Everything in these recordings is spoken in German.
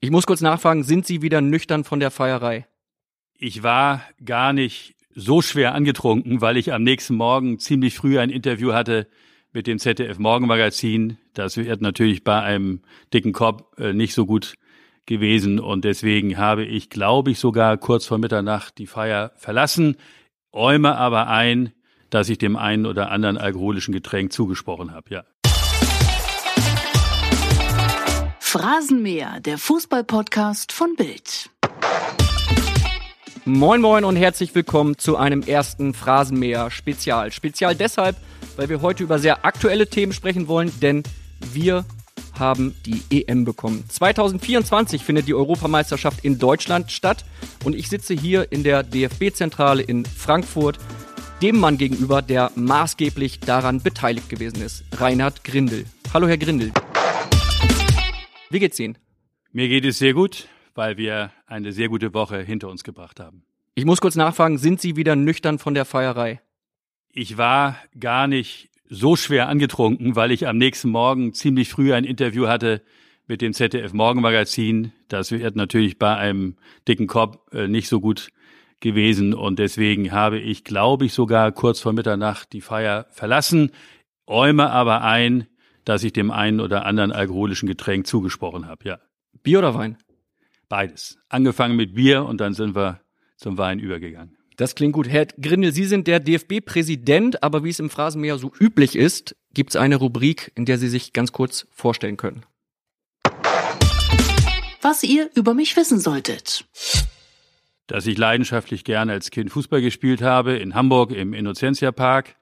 Ich muss kurz nachfragen, sind Sie wieder nüchtern von der Feierei? Ich war gar nicht so schwer angetrunken, weil ich am nächsten Morgen ziemlich früh ein Interview hatte mit dem ZDF Morgenmagazin. Das wird natürlich bei einem dicken Kopf äh, nicht so gut gewesen und deswegen habe ich, glaube ich, sogar kurz vor Mitternacht die Feier verlassen, räume aber ein, dass ich dem einen oder anderen alkoholischen Getränk zugesprochen habe, ja. Phrasenmäher, der Fußballpodcast von Bild. Moin Moin und herzlich willkommen zu einem ersten Phrasenmäher Spezial. Spezial deshalb, weil wir heute über sehr aktuelle Themen sprechen wollen, denn wir haben die EM bekommen. 2024 findet die Europameisterschaft in Deutschland statt und ich sitze hier in der DFB-Zentrale in Frankfurt dem Mann gegenüber, der maßgeblich daran beteiligt gewesen ist, Reinhard Grindel. Hallo Herr Grindel. Wie geht's Ihnen? Mir geht es sehr gut, weil wir eine sehr gute Woche hinter uns gebracht haben. Ich muss kurz nachfragen, sind Sie wieder nüchtern von der Feierei? Ich war gar nicht so schwer angetrunken, weil ich am nächsten Morgen ziemlich früh ein Interview hatte mit dem ZDF Morgenmagazin. Das wird natürlich bei einem dicken Kopf äh, nicht so gut gewesen und deswegen habe ich, glaube ich, sogar kurz vor Mitternacht die Feier verlassen, räume aber ein, dass ich dem einen oder anderen alkoholischen Getränk zugesprochen habe, ja. Bier oder Wein? Beides. Angefangen mit Bier und dann sind wir zum Wein übergegangen. Das klingt gut. Herr Grindel, Sie sind der DFB-Präsident, aber wie es im Phrasenmäher so üblich ist, gibt es eine Rubrik, in der Sie sich ganz kurz vorstellen können. Was ihr über mich wissen solltet. Dass ich leidenschaftlich gerne als Kind Fußball gespielt habe, in Hamburg im Innocentia Park,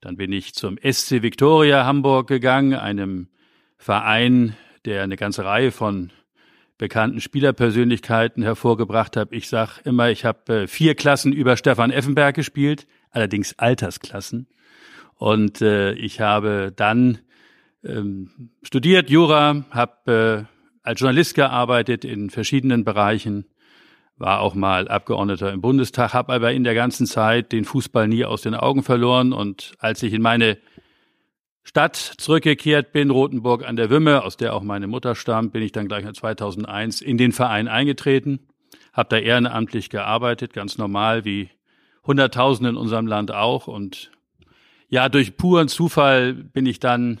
dann bin ich zum SC Victoria Hamburg gegangen, einem Verein, der eine ganze Reihe von bekannten Spielerpersönlichkeiten hervorgebracht hat. Ich sage immer, ich habe äh, vier Klassen über Stefan Effenberg gespielt, allerdings Altersklassen. Und äh, ich habe dann ähm, studiert Jura, habe äh, als Journalist gearbeitet in verschiedenen Bereichen war auch mal Abgeordneter im Bundestag, habe aber in der ganzen Zeit den Fußball nie aus den Augen verloren. Und als ich in meine Stadt zurückgekehrt bin, Rothenburg an der Wümme, aus der auch meine Mutter stammt, bin ich dann gleich 2001 in den Verein eingetreten, habe da ehrenamtlich gearbeitet, ganz normal wie Hunderttausende in unserem Land auch. Und ja, durch puren Zufall bin ich dann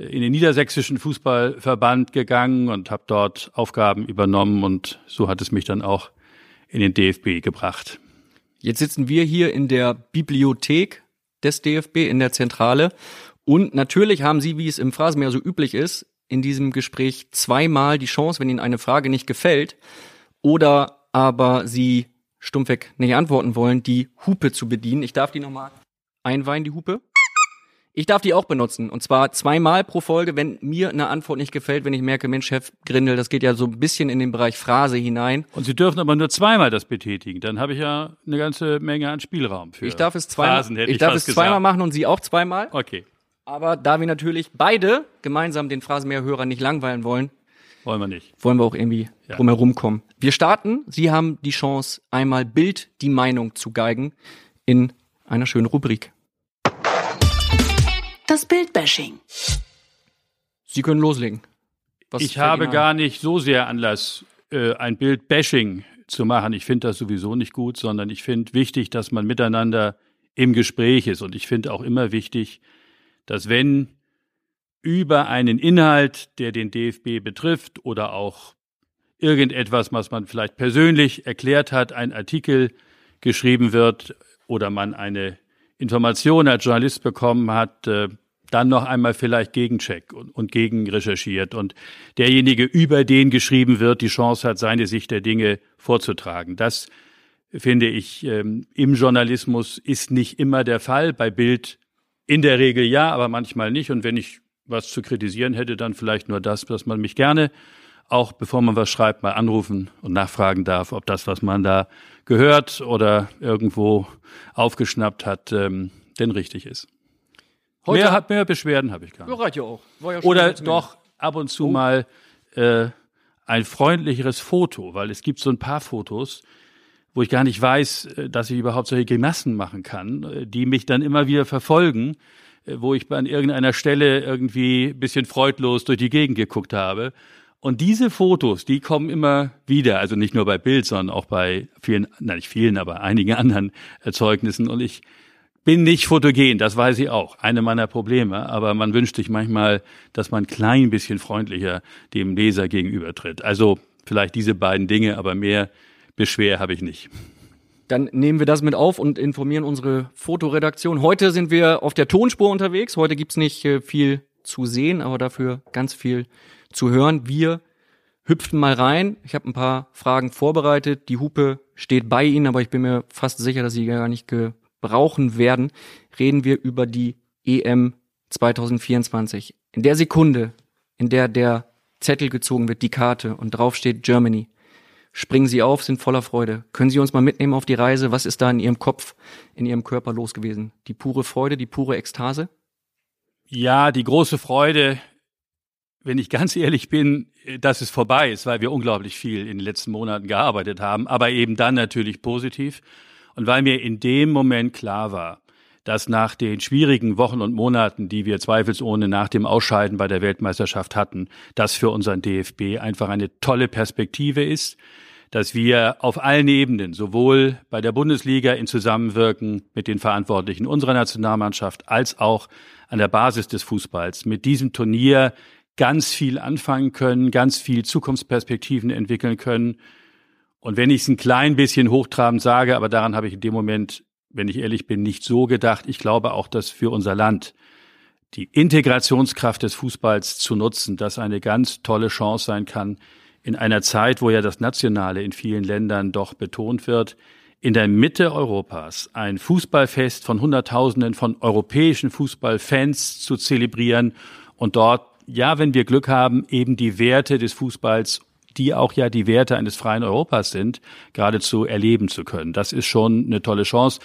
in den niedersächsischen Fußballverband gegangen und habe dort Aufgaben übernommen und so hat es mich dann auch in den DFB gebracht. Jetzt sitzen wir hier in der Bibliothek des DFB in der Zentrale und natürlich haben Sie, wie es im Phrasenmeer so üblich ist, in diesem Gespräch zweimal die Chance, wenn Ihnen eine Frage nicht gefällt oder aber Sie stumpfweg nicht antworten wollen, die Hupe zu bedienen. Ich darf die nochmal einweihen, die Hupe. Ich darf die auch benutzen. Und zwar zweimal pro Folge, wenn mir eine Antwort nicht gefällt, wenn ich merke, Mensch, Chef Grindel, das geht ja so ein bisschen in den Bereich Phrase hinein. Und Sie dürfen aber nur zweimal das betätigen. Dann habe ich ja eine ganze Menge an Spielraum für. Ich darf es zweimal, Phrasen, ich, ich darf es zweimal machen und Sie auch zweimal. Okay. Aber da wir natürlich beide gemeinsam den Phrasenmehrhörer nicht langweilen wollen, wollen wir nicht. Wollen wir auch irgendwie ja. drumherum kommen. Wir starten. Sie haben die Chance, einmal Bild die Meinung zu geigen in einer schönen Rubrik. Das Bildbashing. Sie können loslegen. Was ich habe gar nicht so sehr Anlass, äh, ein Bildbashing zu machen. Ich finde das sowieso nicht gut, sondern ich finde wichtig, dass man miteinander im Gespräch ist. Und ich finde auch immer wichtig, dass wenn über einen Inhalt, der den DFB betrifft oder auch irgendetwas, was man vielleicht persönlich erklärt hat, ein Artikel geschrieben wird oder man eine Information als Journalist bekommen hat, äh, dann noch einmal vielleicht gegencheck und, und gegen recherchiert und derjenige, über den geschrieben wird, die Chance hat, seine Sicht der Dinge vorzutragen. Das finde ich ähm, im Journalismus ist nicht immer der Fall. Bei Bild in der Regel ja, aber manchmal nicht. Und wenn ich was zu kritisieren hätte, dann vielleicht nur das, was man mich gerne auch bevor man was schreibt, mal anrufen und nachfragen darf, ob das, was man da gehört oder irgendwo aufgeschnappt hat, ähm, denn richtig ist. Heute mehr, hat mehr Beschwerden habe ich gar nicht. Ja, ja auch. Ja oder doch ab und zu oh. mal äh, ein freundlicheres Foto, weil es gibt so ein paar Fotos, wo ich gar nicht weiß, äh, dass ich überhaupt solche Grimassen machen kann, äh, die mich dann immer wieder verfolgen, äh, wo ich an irgendeiner Stelle irgendwie bisschen freudlos durch die Gegend geguckt habe Und diese Fotos, die kommen immer wieder, also nicht nur bei Bild, sondern auch bei vielen, nein, nicht vielen, aber einigen anderen Erzeugnissen. Und ich bin nicht fotogen, das weiß ich auch, eine meiner Probleme. Aber man wünscht sich manchmal, dass man ein klein bisschen freundlicher dem Leser gegenübertritt. Also vielleicht diese beiden Dinge, aber mehr Beschwer habe ich nicht. Dann nehmen wir das mit auf und informieren unsere Fotoredaktion. Heute sind wir auf der Tonspur unterwegs. Heute gibt's nicht äh, viel zu sehen, aber dafür ganz viel zu hören. Wir hüpfen mal rein. Ich habe ein paar Fragen vorbereitet. Die Hupe steht bei Ihnen, aber ich bin mir fast sicher, dass Sie gar nicht gebrauchen werden. Reden wir über die EM 2024. In der Sekunde, in der der Zettel gezogen wird, die Karte und drauf steht Germany, springen Sie auf, sind voller Freude. Können Sie uns mal mitnehmen auf die Reise? Was ist da in Ihrem Kopf, in Ihrem Körper los gewesen? Die pure Freude, die pure Ekstase? Ja, die große Freude, wenn ich ganz ehrlich bin, dass es vorbei ist, weil wir unglaublich viel in den letzten Monaten gearbeitet haben, aber eben dann natürlich positiv. Und weil mir in dem Moment klar war, dass nach den schwierigen Wochen und Monaten, die wir zweifelsohne nach dem Ausscheiden bei der Weltmeisterschaft hatten, das für unseren DFB einfach eine tolle Perspektive ist, dass wir auf allen Ebenen, sowohl bei der Bundesliga in Zusammenwirken mit den Verantwortlichen unserer Nationalmannschaft als auch an der Basis des Fußballs mit diesem Turnier ganz viel anfangen können, ganz viel Zukunftsperspektiven entwickeln können. Und wenn ich es ein klein bisschen hochtrabend sage, aber daran habe ich in dem Moment, wenn ich ehrlich bin, nicht so gedacht. Ich glaube auch, dass für unser Land die Integrationskraft des Fußballs zu nutzen, das eine ganz tolle Chance sein kann, in einer Zeit, wo ja das Nationale in vielen Ländern doch betont wird, in der Mitte Europas ein Fußballfest von Hunderttausenden von europäischen Fußballfans zu zelebrieren und dort, ja, wenn wir Glück haben, eben die Werte des Fußballs, die auch ja die Werte eines freien Europas sind, geradezu erleben zu können. Das ist schon eine tolle Chance.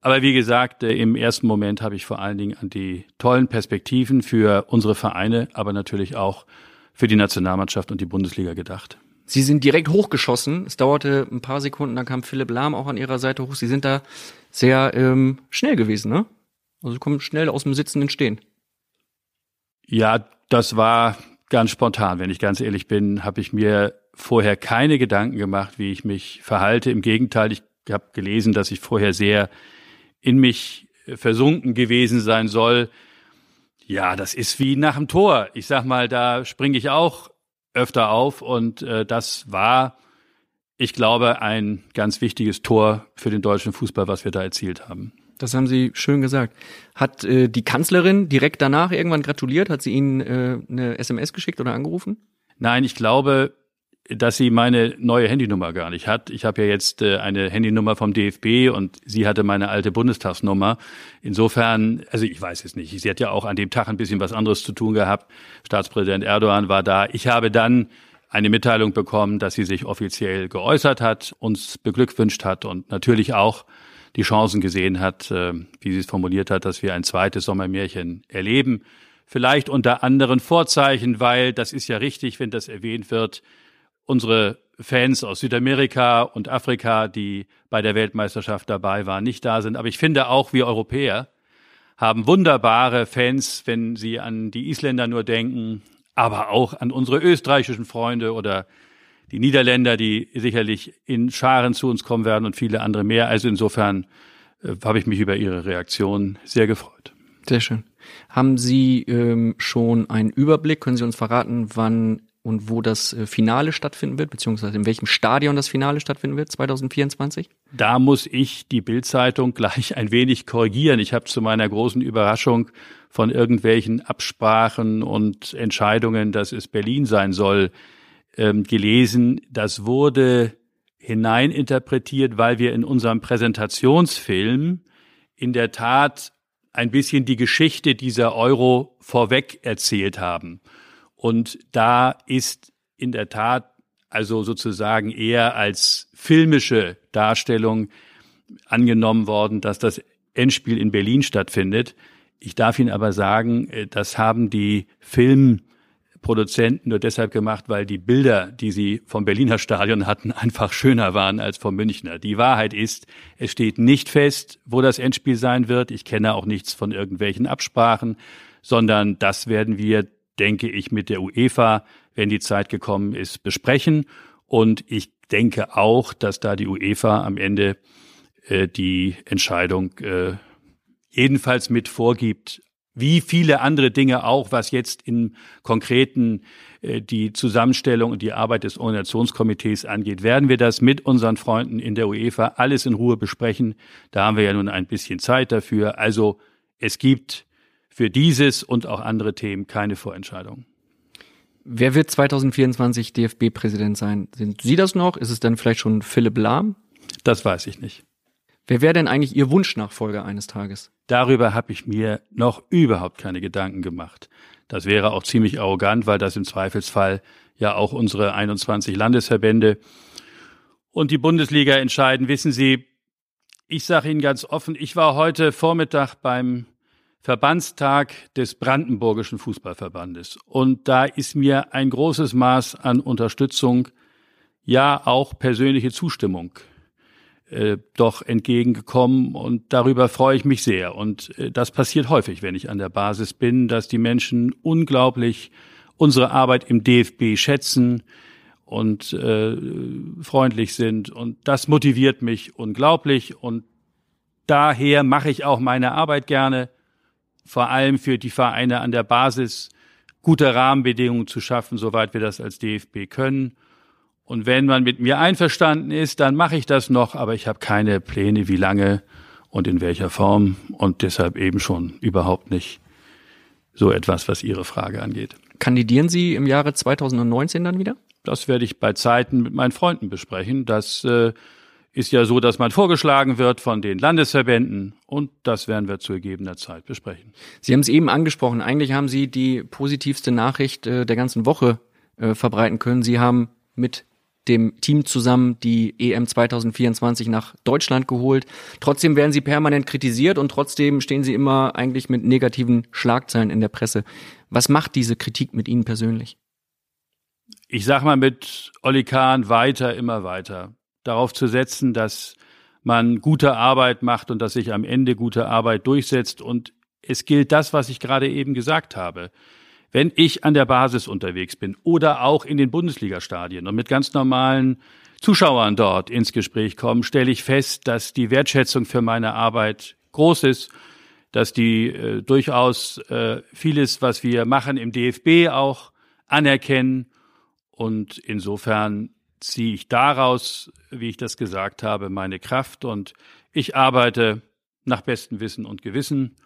Aber wie gesagt, äh, im ersten Moment habe ich vor allen Dingen an die tollen Perspektiven für unsere Vereine, aber natürlich auch für die Nationalmannschaft und die Bundesliga gedacht. Sie sind direkt hochgeschossen. Es dauerte ein paar Sekunden, dann kam Philipp Lahm auch an ihrer Seite hoch. Sie sind da sehr ähm, schnell gewesen, ne? Also kommen schnell aus dem Sitzenden Stehen. Ja, das war ganz spontan. Wenn ich ganz ehrlich bin, habe ich mir vorher keine Gedanken gemacht, wie ich mich verhalte. Im Gegenteil, ich habe gelesen, dass ich vorher sehr in mich versunken gewesen sein soll. Ja, das ist wie nach dem Tor. Ich sag mal, da springe ich auch öfter auf und äh, das war, ich glaube, ein ganz wichtiges Tor für den deutschen Fußball, was wir da erzielt haben. Das haben Sie schön gesagt. Hat äh, die Kanzlerin direkt danach irgendwann gratuliert? Hat sie Ihnen äh, eine SMS geschickt oder angerufen? Nein, ich glaube, dass sie meine neue Handynummer gar nicht hat. Ich habe ja jetzt äh, eine Handynummer vom DFB und sie hatte meine alte Bundestagsnummer. Insofern, also ich weiß es nicht. Sie hat ja auch an dem Tag ein bisschen was anderes zu tun gehabt. Staatspräsident Erdogan war da. Ich habe dann eine Mitteilung bekommen, dass sie sich offiziell geäußert hat, uns beglückwünscht hat und natürlich auch die Chancen gesehen hat, äh, wie sie es formuliert hat, dass wir ein zweites Sommermärchen erleben. Vielleicht unter anderen Vorzeichen, weil das ist ja richtig, wenn das erwähnt wird, unsere Fans aus Südamerika und Afrika, die bei der Weltmeisterschaft dabei waren, nicht da sind. Aber ich finde auch, wir Europäer haben wunderbare Fans, wenn sie an die Isländer nur denken, aber auch an unsere österreichischen Freunde oder die Niederländer, die sicherlich in Scharen zu uns kommen werden und viele andere mehr. Also insofern äh, habe ich mich über Ihre Reaktion sehr gefreut. Sehr schön. Haben Sie ähm, schon einen Überblick? Können Sie uns verraten, wann und wo das äh, Finale stattfinden wird, beziehungsweise in welchem Stadion das Finale stattfinden wird 2024? Da muss ich die Bildzeitung gleich ein wenig korrigieren. Ich habe zu meiner großen Überraschung von irgendwelchen Absprachen und Entscheidungen, dass es Berlin sein soll, ähm, gelesen. Das wurde hineininterpretiert, weil wir in unserem Präsentationsfilm in der Tat ein bisschen die Geschichte dieser Euro vorweg erzählt haben. Und da ist in der Tat also sozusagen eher als filmische Darstellung angenommen worden, dass das Endspiel in Berlin stattfindet. Ich darf Ihnen aber sagen, äh, das haben die Filmproduzenten nur deshalb gemacht, weil die Bilder, die sie vom Berliner Stadion hatten, einfach schöner waren als vom Münchner. Die Wahrheit ist, es steht nicht fest, wo das Endspiel sein wird. Ich kenne auch nichts von irgendwelchen Absprachen, sondern das werden wir denke ich, mit der UEFA wenn die Zeit gekommen ist, besprechen. Und ich denke auch, dass da die UEFA am Ende äh, die Entscheidung äh, jedenfalls mit vorgibt, wie viele andere Dinge auch, was jetzt im Konkreten äh, die Zusammenstellung und die Arbeit des Organisationskomitees angeht, werden wir das mit unseren Freunden in der UEFA alles in Ruhe besprechen. Da haben wir ja nun ein bisschen Zeit dafür. Also es gibt für dieses und auch andere Themen keine Vorentscheidung. Wer wird 2024 DFB-Präsident sein? Sind Sie das noch? Ist es dann vielleicht schon Philipp Lahm? Das weiß ich nicht. Wer wäre denn eigentlich Ihr Wunschnachfolger eines Tages? Darüber habe ich mir noch überhaupt keine Gedanken gemacht. Das wäre auch ziemlich arrogant, weil das im Zweifelsfall ja auch unsere 21 Landesverbände und die Bundesliga entscheiden. Wissen Sie, ich sage Ihnen ganz offen, ich war heute Vormittag beim Verbandstag des Brandenburgischen Fußballverbandes. Und da ist mir ein großes Maß an Unterstützung, ja auch persönliche Zustimmung äh, doch entgegengekommen und darüber freue ich mich sehr. Und äh, das passiert häufig, wenn ich an der Basis bin, dass die Menschen unglaublich unsere Arbeit im DFB schätzen und äh, freundlich sind. Und das motiviert mich unglaublich. Und daher mache ich auch meine Arbeit gerne vor allem für die Vereine an der Basis gute Rahmenbedingungen zu schaffen, soweit wir das als DFB können. Und wenn man mit mir einverstanden ist, dann mache ich das noch, aber ich habe keine Pläne, wie lange und in welcher Form und deshalb eben schon überhaupt nicht so etwas, was Ihre Frage angeht. Kandidieren Sie im Jahre 2019 dann wieder? Das werde ich bei Zeiten mit meinen Freunden besprechen. Das äh, ist ja so, dass man vorgeschlagen wird von den Landesverbänden und das werden wir zu gegebener Zeit besprechen. Sie haben es eben angesprochen. Eigentlich haben Sie die positivste Nachricht äh, der ganzen Woche äh, verbreiten können. Sie haben mit dem Team zusammen die EM 2024 nach Deutschland geholt. Trotzdem werden sie permanent kritisiert und trotzdem stehen sie immer eigentlich mit negativen Schlagzeilen in der Presse. Was macht diese Kritik mit Ihnen persönlich? Ich sag mal mit Olli Kahn weiter, immer weiter darauf zu setzen, dass man gute Arbeit macht und dass sich am Ende gute Arbeit durchsetzt. Und es gilt das, was ich gerade eben gesagt habe. Wenn ich an der Basis unterwegs bin oder auch in den Bundesliga-Stadien und mit ganz normalen Zuschauern dort ins Gespräch komme, stelle ich fest, dass die Wertschätzung für meine Arbeit groß ist, dass die äh, durchaus äh, vieles, was wir machen im DFB auch anerkennen. Und insofern ziehe ich daraus, wie ich das gesagt habe, meine Kraft und ich arbeite nach bestem Wissen und Gewissen.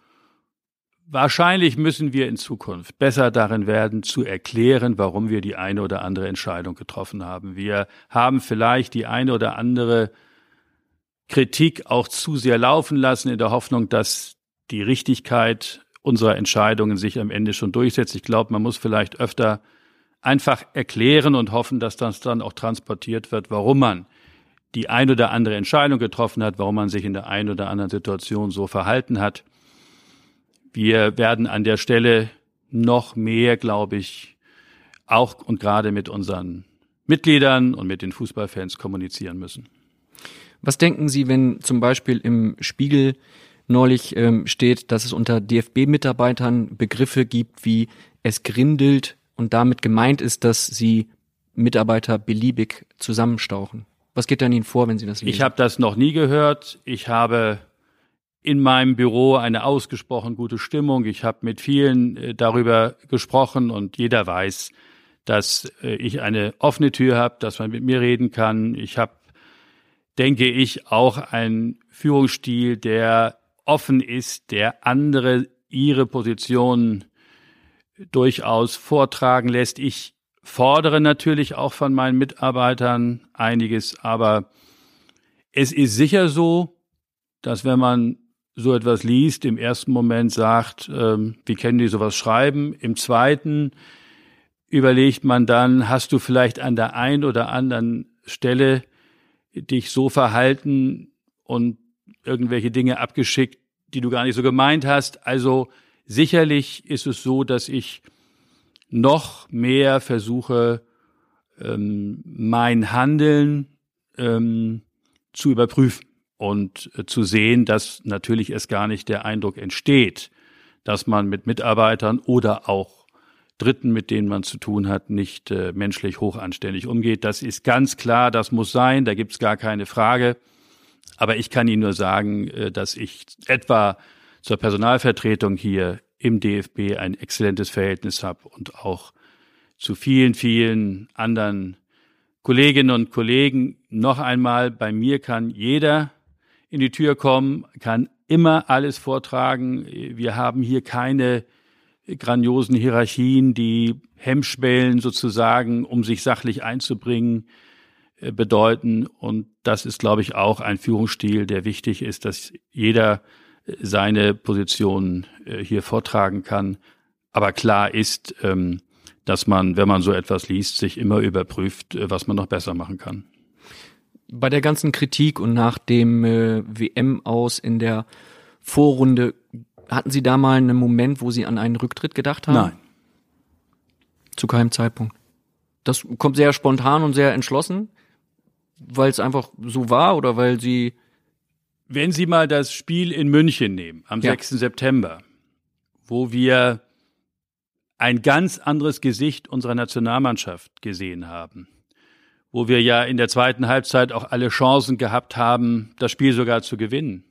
Wahrscheinlich müssen wir in Zukunft besser darin werden, zu erklären, warum wir die eine oder andere Entscheidung getroffen haben. Wir haben vielleicht die eine oder andere Kritik auch zu sehr laufen lassen, in der Hoffnung, dass die Richtigkeit unserer Entscheidungen sich am Ende schon durchsetzt. Ich glaube, man muss vielleicht öfter einfach erklären und hoffen, dass das dann auch transportiert wird, warum man die ein oder andere Entscheidung getroffen hat, warum man sich in der einen oder anderen Situation so verhalten hat. Wir werden an der Stelle noch mehr, glaube ich, auch und gerade mit unseren Mitgliedern und mit den Fußballfans kommunizieren müssen. Was denken Sie, wenn zum Beispiel im Spiegel neulich ähm, steht, dass es unter DFB-Mitarbeitern Begriffe gibt wie es grindelt und damit gemeint ist, dass sie Mitarbeiter beliebig zusammenstauchen. Was geht dann Ihnen vor, wenn Sie das lesen? Ich habe das noch nie gehört. Ich habe in meinem Büro eine ausgesprochen gute Stimmung. Ich habe mit vielen äh, darüber gesprochen und jeder weiß, dass äh, ich eine offene Tür habe, dass man mit mir reden kann. Ich habe, denke ich, auch einen Führungsstil, der offen ist, der andere ihre Positionen durchaus vortragen lässt. Ich fordere natürlich auch von meinen Mitarbeitern einiges, aber es ist sicher so, dass wenn man so etwas liest, im ersten Moment sagt, ähm, wie können die sowas schreiben? Im zweiten überlegt man dann, hast du vielleicht an der einen oder anderen Stelle dich so verhalten und irgendwelche Dinge abgeschickt, die du gar nicht so gemeint hast. Also Sicherlich ist es so, dass ich noch mehr versuche, ähm, mein Handeln ähm, zu überprüfen und äh, zu sehen, dass natürlich es gar nicht der Eindruck entsteht, dass man mit Mitarbeitern oder auch Dritten, mit denen man zu tun hat, nicht äh, menschlich hochanständig umgeht. Das ist ganz klar, das muss sein, da gibt's gar keine Frage. Aber ich kann Ihnen nur sagen, äh, dass ich etwa zur Personalvertretung hier im DFB ein exzellentes Verhältnis habe und auch zu vielen, vielen anderen Kolleginnen und Kollegen. Noch einmal, bei mir kann jeder in die Tür kommen, kann immer alles vortragen. Wir haben hier keine grandiosen Hierarchien, die Hemmschwellen sozusagen, um sich sachlich einzubringen, äh, bedeuten. Und das ist, glaube ich, auch ein Führungsstil, der wichtig ist, dass jeder äh, seine Position äh, hier vortragen kann. Aber klar ist, ähm, dass man, wenn man so etwas liest, sich immer überprüft, was man noch besser machen kann. Bei der ganzen Kritik und nach dem WM aus in der Vorrunde hatten Sie da mal einen Moment, wo Sie an einen Rücktritt gedacht haben? Nein. Zu keinem Zeitpunkt. Das kommt sehr spontan und sehr entschlossen, weil es einfach so war oder weil Sie. Wenn Sie mal das Spiel in München nehmen, am ja. 6. September, wo wir ein ganz anderes Gesicht unserer Nationalmannschaft gesehen haben, wo wir ja in der zweiten Halbzeit auch alle Chancen gehabt haben, das Spiel sogar zu gewinnen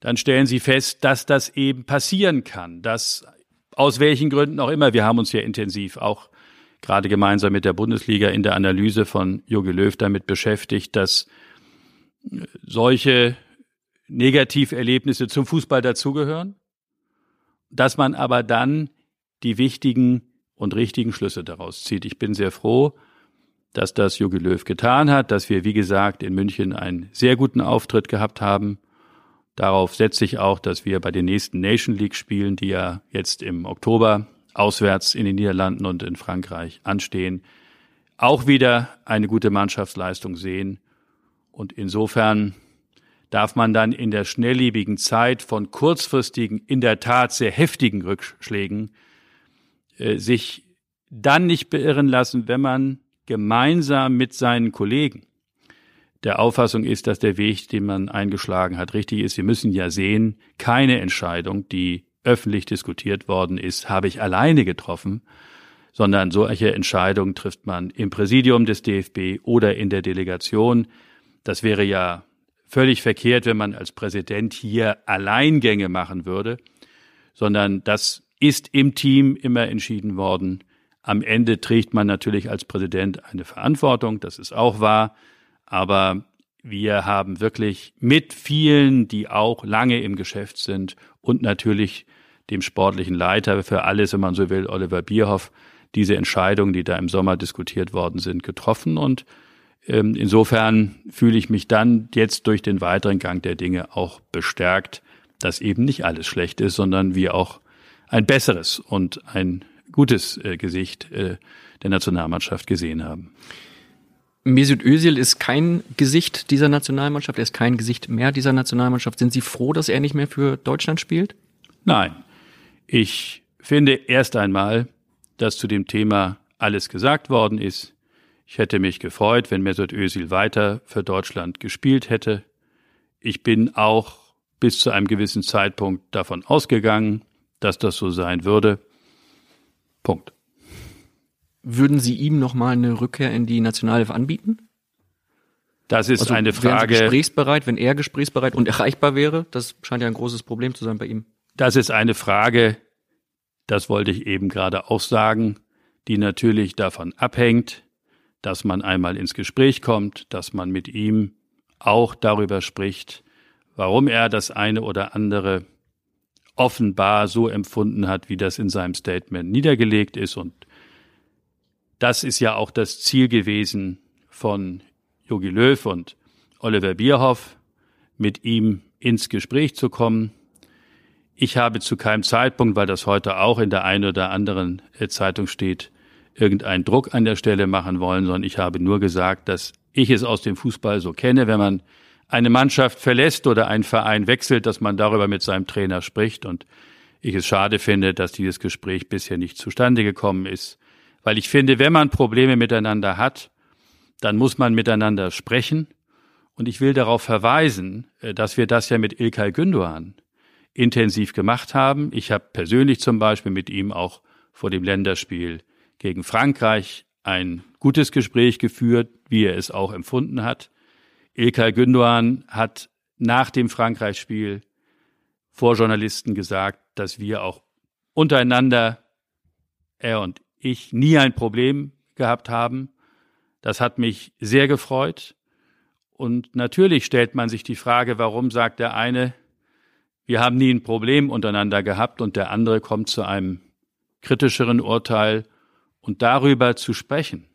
dann stellen Sie fest, dass das eben passieren kann, dass aus welchen Gründen auch immer, wir haben uns ja intensiv auch gerade gemeinsam mit der Bundesliga in der Analyse von Jogi Löw damit beschäftigt, dass äh, solche Negativerlebnisse zum Fußball dazugehören, dass man aber dann die wichtigen und richtigen Schlüsse daraus zieht. Ich bin sehr froh, dass das Jogi Löw getan hat, dass wir, wie gesagt, in München einen sehr guten Auftritt gehabt haben Darauf setze ich auch, dass wir bei den nächsten Nation League Spielen, die ja jetzt im Oktober auswärts in den Niederlanden und in Frankreich anstehen, auch wieder eine gute Mannschaftsleistung sehen. Und insofern darf man dann in der schnelllebigen Zeit von kurzfristigen, in der Tat sehr heftigen Rückschlägen äh, sich dann nicht beirren lassen, wenn man gemeinsam mit seinen Kollegen der Auffassung ist, dass der Weg, den man eingeschlagen hat, richtig ist. Wir müssen ja sehen, keine Entscheidung, die öffentlich diskutiert worden ist, habe ich alleine getroffen, sondern solche Entscheidungen trifft man im Präsidium des DFB oder in der Delegation. Das wäre ja völlig verkehrt, wenn man als Präsident hier Alleingänge machen würde, sondern das ist im Team immer entschieden worden. Am Ende trägt man natürlich als Präsident eine Verantwortung, das ist auch wahr. Aber wir haben wirklich mit vielen, die auch lange im Geschäft sind und natürlich dem sportlichen Leiter für alles, wenn man so will, Oliver Bierhoff, diese Entscheidungen, die da im Sommer diskutiert worden sind, getroffen. Und ähm, insofern fühle ich mich dann jetzt durch den weiteren Gang der Dinge auch bestärkt, dass eben nicht alles schlecht ist, sondern wir auch ein besseres und ein gutes äh, Gesicht äh, der Nationalmannschaft gesehen haben. Mesut Özil ist kein Gesicht dieser Nationalmannschaft, er ist kein Gesicht mehr dieser Nationalmannschaft. Sind Sie froh, dass er nicht mehr für Deutschland spielt? Nein. Ich finde erst einmal, dass zu dem Thema alles gesagt worden ist. Ich hätte mich gefreut, wenn Mesut Özil weiter für Deutschland gespielt hätte. Ich bin auch bis zu einem gewissen Zeitpunkt davon ausgegangen, dass das so sein würde. Punkt. Würden Sie ihm nochmal eine Rückkehr in die Nationalelf anbieten? Das ist also eine Frage. Wären Sie gesprächsbereit, wenn er gesprächsbereit und erreichbar wäre? Das scheint ja ein großes Problem zu sein bei ihm. Das ist eine Frage, das wollte ich eben gerade auch sagen, die natürlich davon abhängt, dass man einmal ins Gespräch kommt, dass man mit ihm auch darüber spricht, warum er das eine oder andere offenbar so empfunden hat, wie das in seinem Statement niedergelegt ist und das ist ja auch das Ziel gewesen von Jogi Löw und Oliver Bierhoff, mit ihm ins Gespräch zu kommen. Ich habe zu keinem Zeitpunkt, weil das heute auch in der einen oder anderen äh, Zeitung steht, irgendeinen Druck an der Stelle machen wollen, sondern ich habe nur gesagt, dass ich es aus dem Fußball so kenne, wenn man eine Mannschaft verlässt oder einen Verein wechselt, dass man darüber mit seinem Trainer spricht und ich es schade finde, dass dieses Gespräch bisher nicht zustande gekommen ist. Weil ich finde, wenn man Probleme miteinander hat, dann muss man miteinander sprechen. Und ich will darauf verweisen, äh, dass wir das ja mit Ilkay Gündoğan intensiv gemacht haben. Ich habe persönlich zum Beispiel mit ihm auch vor dem Länderspiel gegen Frankreich ein gutes Gespräch geführt, wie er es auch empfunden hat. Ilkay Gündoğan hat nach dem Frankreich-Spiel vor Journalisten gesagt, dass wir auch untereinander, er und ich, nie ein Problem gehabt haben. Das hat mich sehr gefreut. Und natürlich stellt man sich die Frage, warum sagt der eine, wir haben nie ein Problem untereinander gehabt und der andere kommt zu einem kritischeren Urteil und darüber zu sprechen,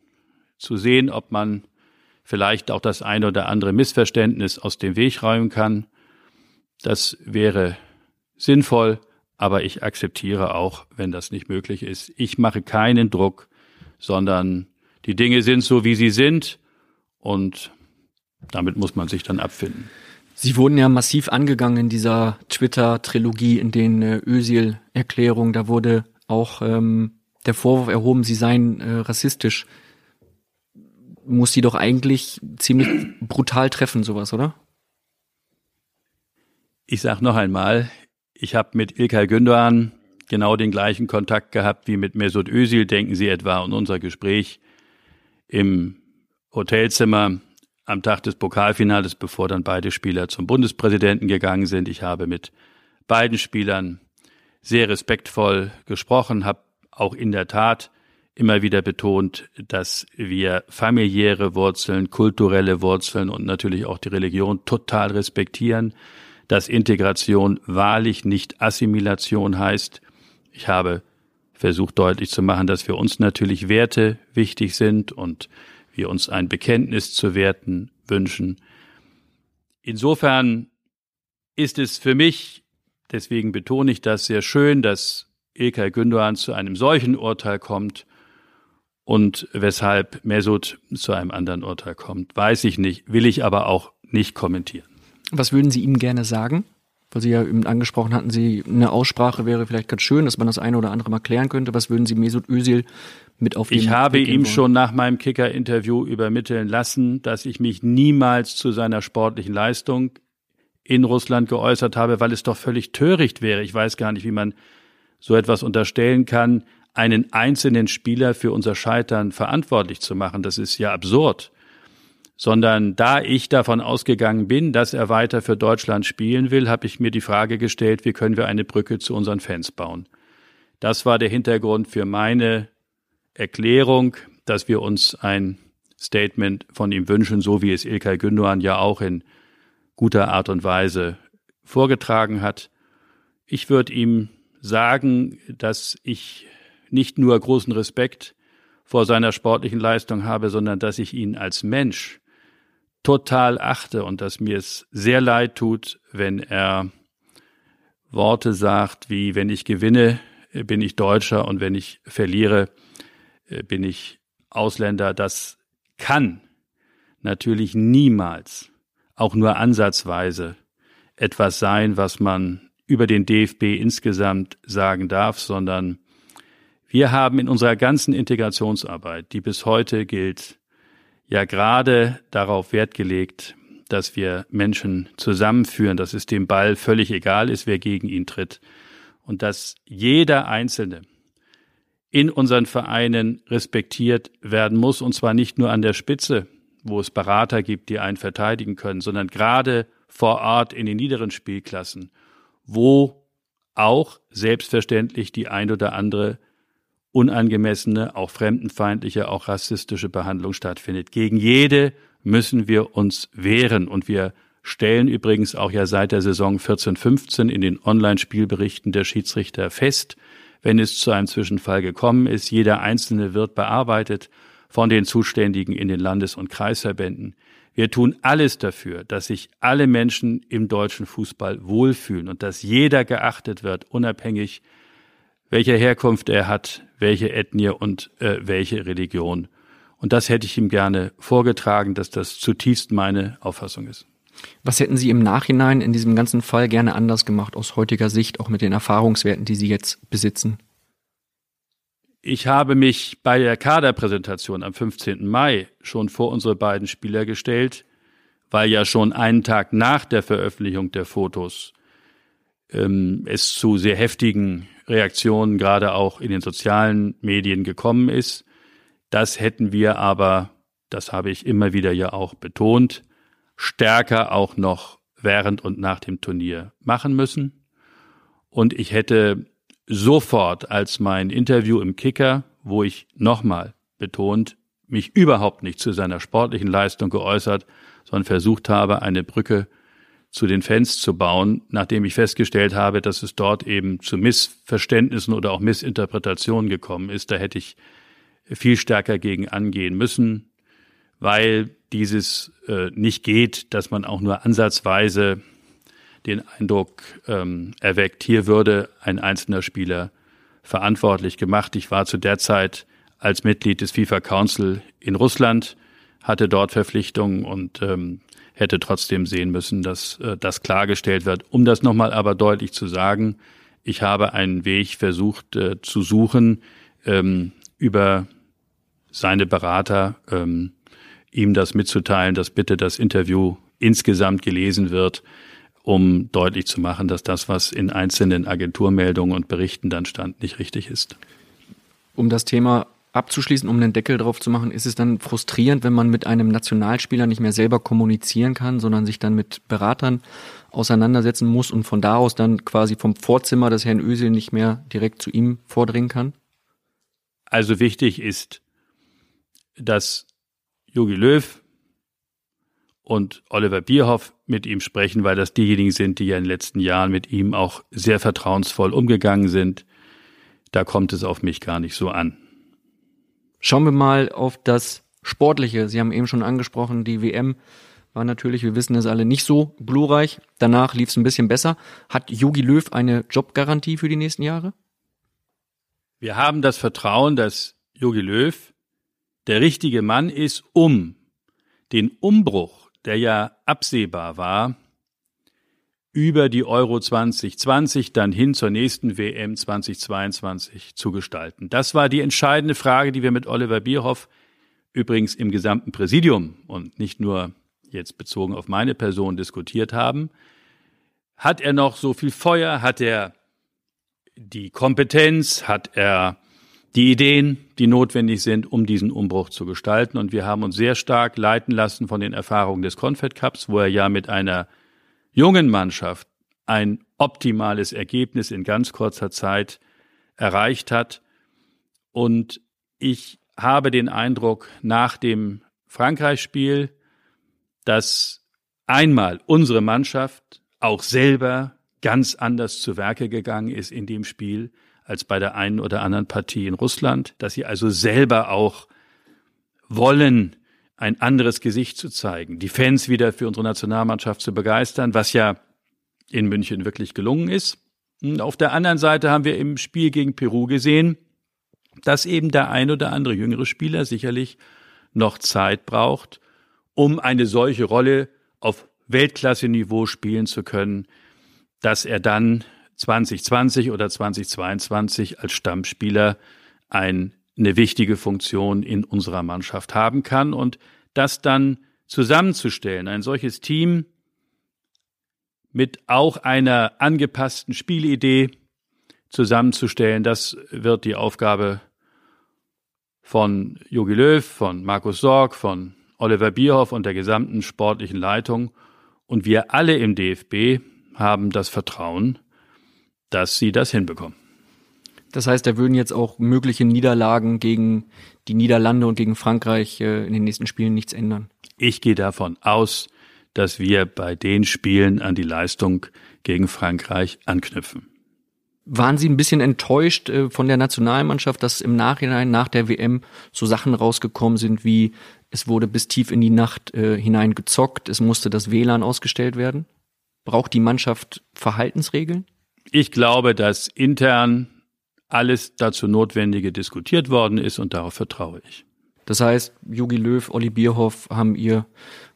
zu sehen, ob man vielleicht auch das eine oder andere Missverständnis aus dem Weg räumen kann. Das wäre sinnvoll, aber ich akzeptiere auch, wenn das nicht möglich ist. Ich mache keinen Druck, sondern die Dinge sind so, wie sie sind und damit muss man sich dann abfinden. Sie wurden ja massiv angegangen in dieser Twitter-Trilogie, in den äh, Özil-Erklärungen. Da wurde auch ähm, der Vorwurf erhoben, sie seien äh, rassistisch muss die doch eigentlich ziemlich brutal treffen, sowas, oder? Ich sag noch einmal, ich habe mit Ilkay Gündoğan genau den gleichen Kontakt gehabt wie mit Mesut Özil, denken Sie etwa an unser Gespräch im Hotelzimmer am Tag des Pokalfinales, bevor dann beide Spieler zum Bundespräsidenten gegangen sind. Ich habe mit beiden Spielern sehr respektvoll gesprochen, habe auch in der Tat immer wieder betont, dass wir familiäre Wurzeln, kulturelle Wurzeln und natürlich auch die Religion total respektieren, dass Integration wahrlich nicht Assimilation heißt. Ich habe versucht deutlich zu machen, dass für uns natürlich Werte wichtig sind und wir uns ein Bekenntnis zu Werten wünschen. Insofern ist es für mich, deswegen betone ich das sehr schön, dass Ilkay Gündoğan zu einem solchen Urteil kommt und weshalb Mesut zu einem anderen Urteil kommt, weiß ich nicht, will ich aber auch nicht kommentieren. Was würden Sie ihm gerne sagen? Weil Sie ja eben angesprochen hatten, Sie eine Aussprache wäre vielleicht ganz schön, dass man das eine oder andere mal klären könnte. Was würden Sie Mesut Özil mit auf den Ich habe ihm wollen? schon nach meinem Kicker-Interview übermitteln lassen, dass ich mich niemals zu seiner sportlichen Leistung in Russland geäußert habe, weil es doch völlig töricht wäre. Ich weiß gar nicht, wie man so etwas unterstellen kann, einen einzelnen Spieler für unser Scheitern verantwortlich zu machen. Das ist ja absurd. Sondern da ich davon ausgegangen bin, dass er weiter für Deutschland spielen will, habe ich mir die Frage gestellt, wie können wir eine Brücke zu unseren Fans bauen. Das war der Hintergrund für meine Erklärung, dass wir uns ein Statement von ihm wünschen, so wie es Ilkay Gündoğan ja auch in guter Art und Weise vorgetragen hat. Ich würde ihm sagen, dass ich nicht nur großen Respekt vor seiner sportlichen Leistung habe, sondern dass ich ihn als Mensch total achte und dass mir es sehr leid tut, wenn er Worte sagt wie, wenn ich gewinne, bin ich Deutscher und wenn ich verliere, bin ich Ausländer. Das kann natürlich niemals, auch nur ansatzweise, etwas sein, was man über den DFB insgesamt sagen darf, sondern wir haben in unserer ganzen Integrationsarbeit, die bis heute gilt, ja gerade darauf Wert gelegt, dass wir Menschen zusammenführen, dass es dem Ball völlig egal ist, wer gegen ihn tritt. Und dass jeder Einzelne in unseren Vereinen respektiert werden muss, und zwar nicht nur an der Spitze, wo es Berater gibt, die einen verteidigen können, sondern gerade vor Ort in den niederen Spielklassen, wo auch selbstverständlich die ein oder andere unangemessene, auch fremdenfeindliche, auch rassistische Behandlung stattfindet. Gegen jede müssen wir uns wehren und wir stellen übrigens auch ja seit der Saison 14-15 in den Online-Spielberichten der Schiedsrichter fest, wenn es zu einem Zwischenfall gekommen ist. Jeder Einzelne wird bearbeitet von den Zuständigen in den Landes- und Kreisverbänden. Wir tun alles dafür, dass sich alle Menschen im deutschen Fußball wohlfühlen und dass jeder geachtet wird, unabhängig welcher Herkunft er hat, welche Ethnie und äh, welche Religion. Und das hätte ich ihm gerne vorgetragen, dass das zutiefst meine Auffassung ist. Was hätten Sie im Nachhinein in diesem ganzen Fall gerne anders gemacht aus heutiger Sicht, auch mit den Erfahrungswerten, die Sie jetzt besitzen? Ich habe mich bei der Kaderpräsentation am 15. Mai schon vor unsere beiden Spieler gestellt, weil ja schon einen Tag nach der Veröffentlichung der Fotos ähm, es zu sehr heftigen Reaktion gerade auch in den sozialen Medien gekommen ist. Das hätten wir aber, das habe ich immer wieder ja auch betont, stärker auch noch während und nach dem Turnier machen müssen. Und ich hätte sofort als mein Interview im Kicker, wo ich nochmal betont, mich überhaupt nicht zu seiner sportlichen Leistung geäußert, sondern versucht habe, eine Brücke zu den Fans zu bauen, nachdem ich festgestellt habe, dass es dort eben zu Missverständnissen oder auch Missinterpretationen gekommen ist. Da hätte ich viel stärker gegen angehen müssen, weil dieses äh, nicht geht, dass man auch nur ansatzweise den Eindruck ähm, erweckt, hier würde ein einzelner Spieler verantwortlich gemacht. Ich war zu der Zeit als Mitglied des FIFA Council in Russland, hatte dort Verpflichtungen und ähm, hätte trotzdem sehen müssen, dass äh, das klargestellt wird. Um das nochmal aber deutlich zu sagen, ich habe einen Weg versucht äh, zu suchen, ähm, über seine Berater ähm, ihm das mitzuteilen, dass bitte das Interview insgesamt gelesen wird, um deutlich zu machen, dass das, was in einzelnen Agenturmeldungen und Berichten dann stand, nicht richtig ist. Um das Thema abzuschließen, um einen Deckel drauf zu machen, ist es dann frustrierend, wenn man mit einem Nationalspieler nicht mehr selber kommunizieren kann, sondern sich dann mit Beratern auseinandersetzen muss und von da aus dann quasi vom Vorzimmer des Herrn Ösel nicht mehr direkt zu ihm vordringen kann? Also wichtig ist, dass Jogi Löw und Oliver Bierhoff mit ihm sprechen, weil das diejenigen sind, die ja in den letzten Jahren mit ihm auch sehr vertrauensvoll umgegangen sind. Da kommt es auf mich gar nicht so an. Schauen wir mal auf das Sportliche. Sie haben eben schon angesprochen, die WM war natürlich, wir wissen es alle, nicht so glorreich. Danach lief es ein bisschen besser. Hat Jogi Löw eine Jobgarantie für die nächsten Jahre? Wir haben das Vertrauen, dass Jogi Löw der richtige Mann ist, um den Umbruch, der ja absehbar war, über die Euro 2020 dann hin zur nächsten WM 2022 zu gestalten. Das war die entscheidende Frage, die wir mit Oliver Bierhoff übrigens im gesamten Präsidium und nicht nur jetzt bezogen auf meine Person diskutiert haben. Hat er noch so viel Feuer? Hat er die Kompetenz? Hat er die Ideen, die notwendig sind, um diesen Umbruch zu gestalten? Und wir haben uns sehr stark leiten lassen von den Erfahrungen des Confed Cups, wo er ja mit einer jungen Mannschaft ein optimales Ergebnis in ganz kurzer Zeit erreicht hat. Und ich habe den Eindruck nach dem Frankreich-Spiel, dass einmal unsere Mannschaft auch selber ganz anders zu Werke gegangen ist in dem Spiel als bei der einen oder anderen Partie in Russland, dass sie also selber auch wollen, ein anderes Gesicht zu zeigen, die Fans wieder für unsere Nationalmannschaft zu begeistern, was ja in München wirklich gelungen ist. Und auf der anderen Seite haben wir im Spiel gegen Peru gesehen, dass eben der ein oder andere jüngere Spieler sicherlich noch Zeit braucht, um eine solche Rolle auf Weltklasse-Niveau spielen zu können, dass er dann 2020 oder 2022 als Stammspieler ein eine wichtige Funktion in unserer Mannschaft haben kann und das dann zusammenzustellen, ein solches Team mit auch einer angepassten Spielidee zusammenzustellen, das wird die Aufgabe von Jogi Löw, von Markus Sorg, von Oliver Bierhoff und der gesamten sportlichen Leitung. Und wir alle im DFB haben das Vertrauen, dass sie das hinbekommen. Das heißt, da würden jetzt auch mögliche Niederlagen gegen die Niederlande und gegen Frankreich äh, in den nächsten Spielen nichts ändern. Ich gehe davon aus, dass wir bei den Spielen an die Leistung gegen Frankreich anknüpfen. Waren Sie ein bisschen enttäuscht äh, von der Nationalmannschaft, dass im Nachhinein nach der WM so Sachen rausgekommen sind wie es wurde bis tief in die Nacht äh, hinein gezockt, es musste das WLAN ausgestellt werden? Braucht die Mannschaft Verhaltensregeln? Ich glaube, dass intern alles dazu Notwendige diskutiert worden ist und darauf vertraue ich. Das heißt, Jogi Löw, Olli Bierhoff haben ihr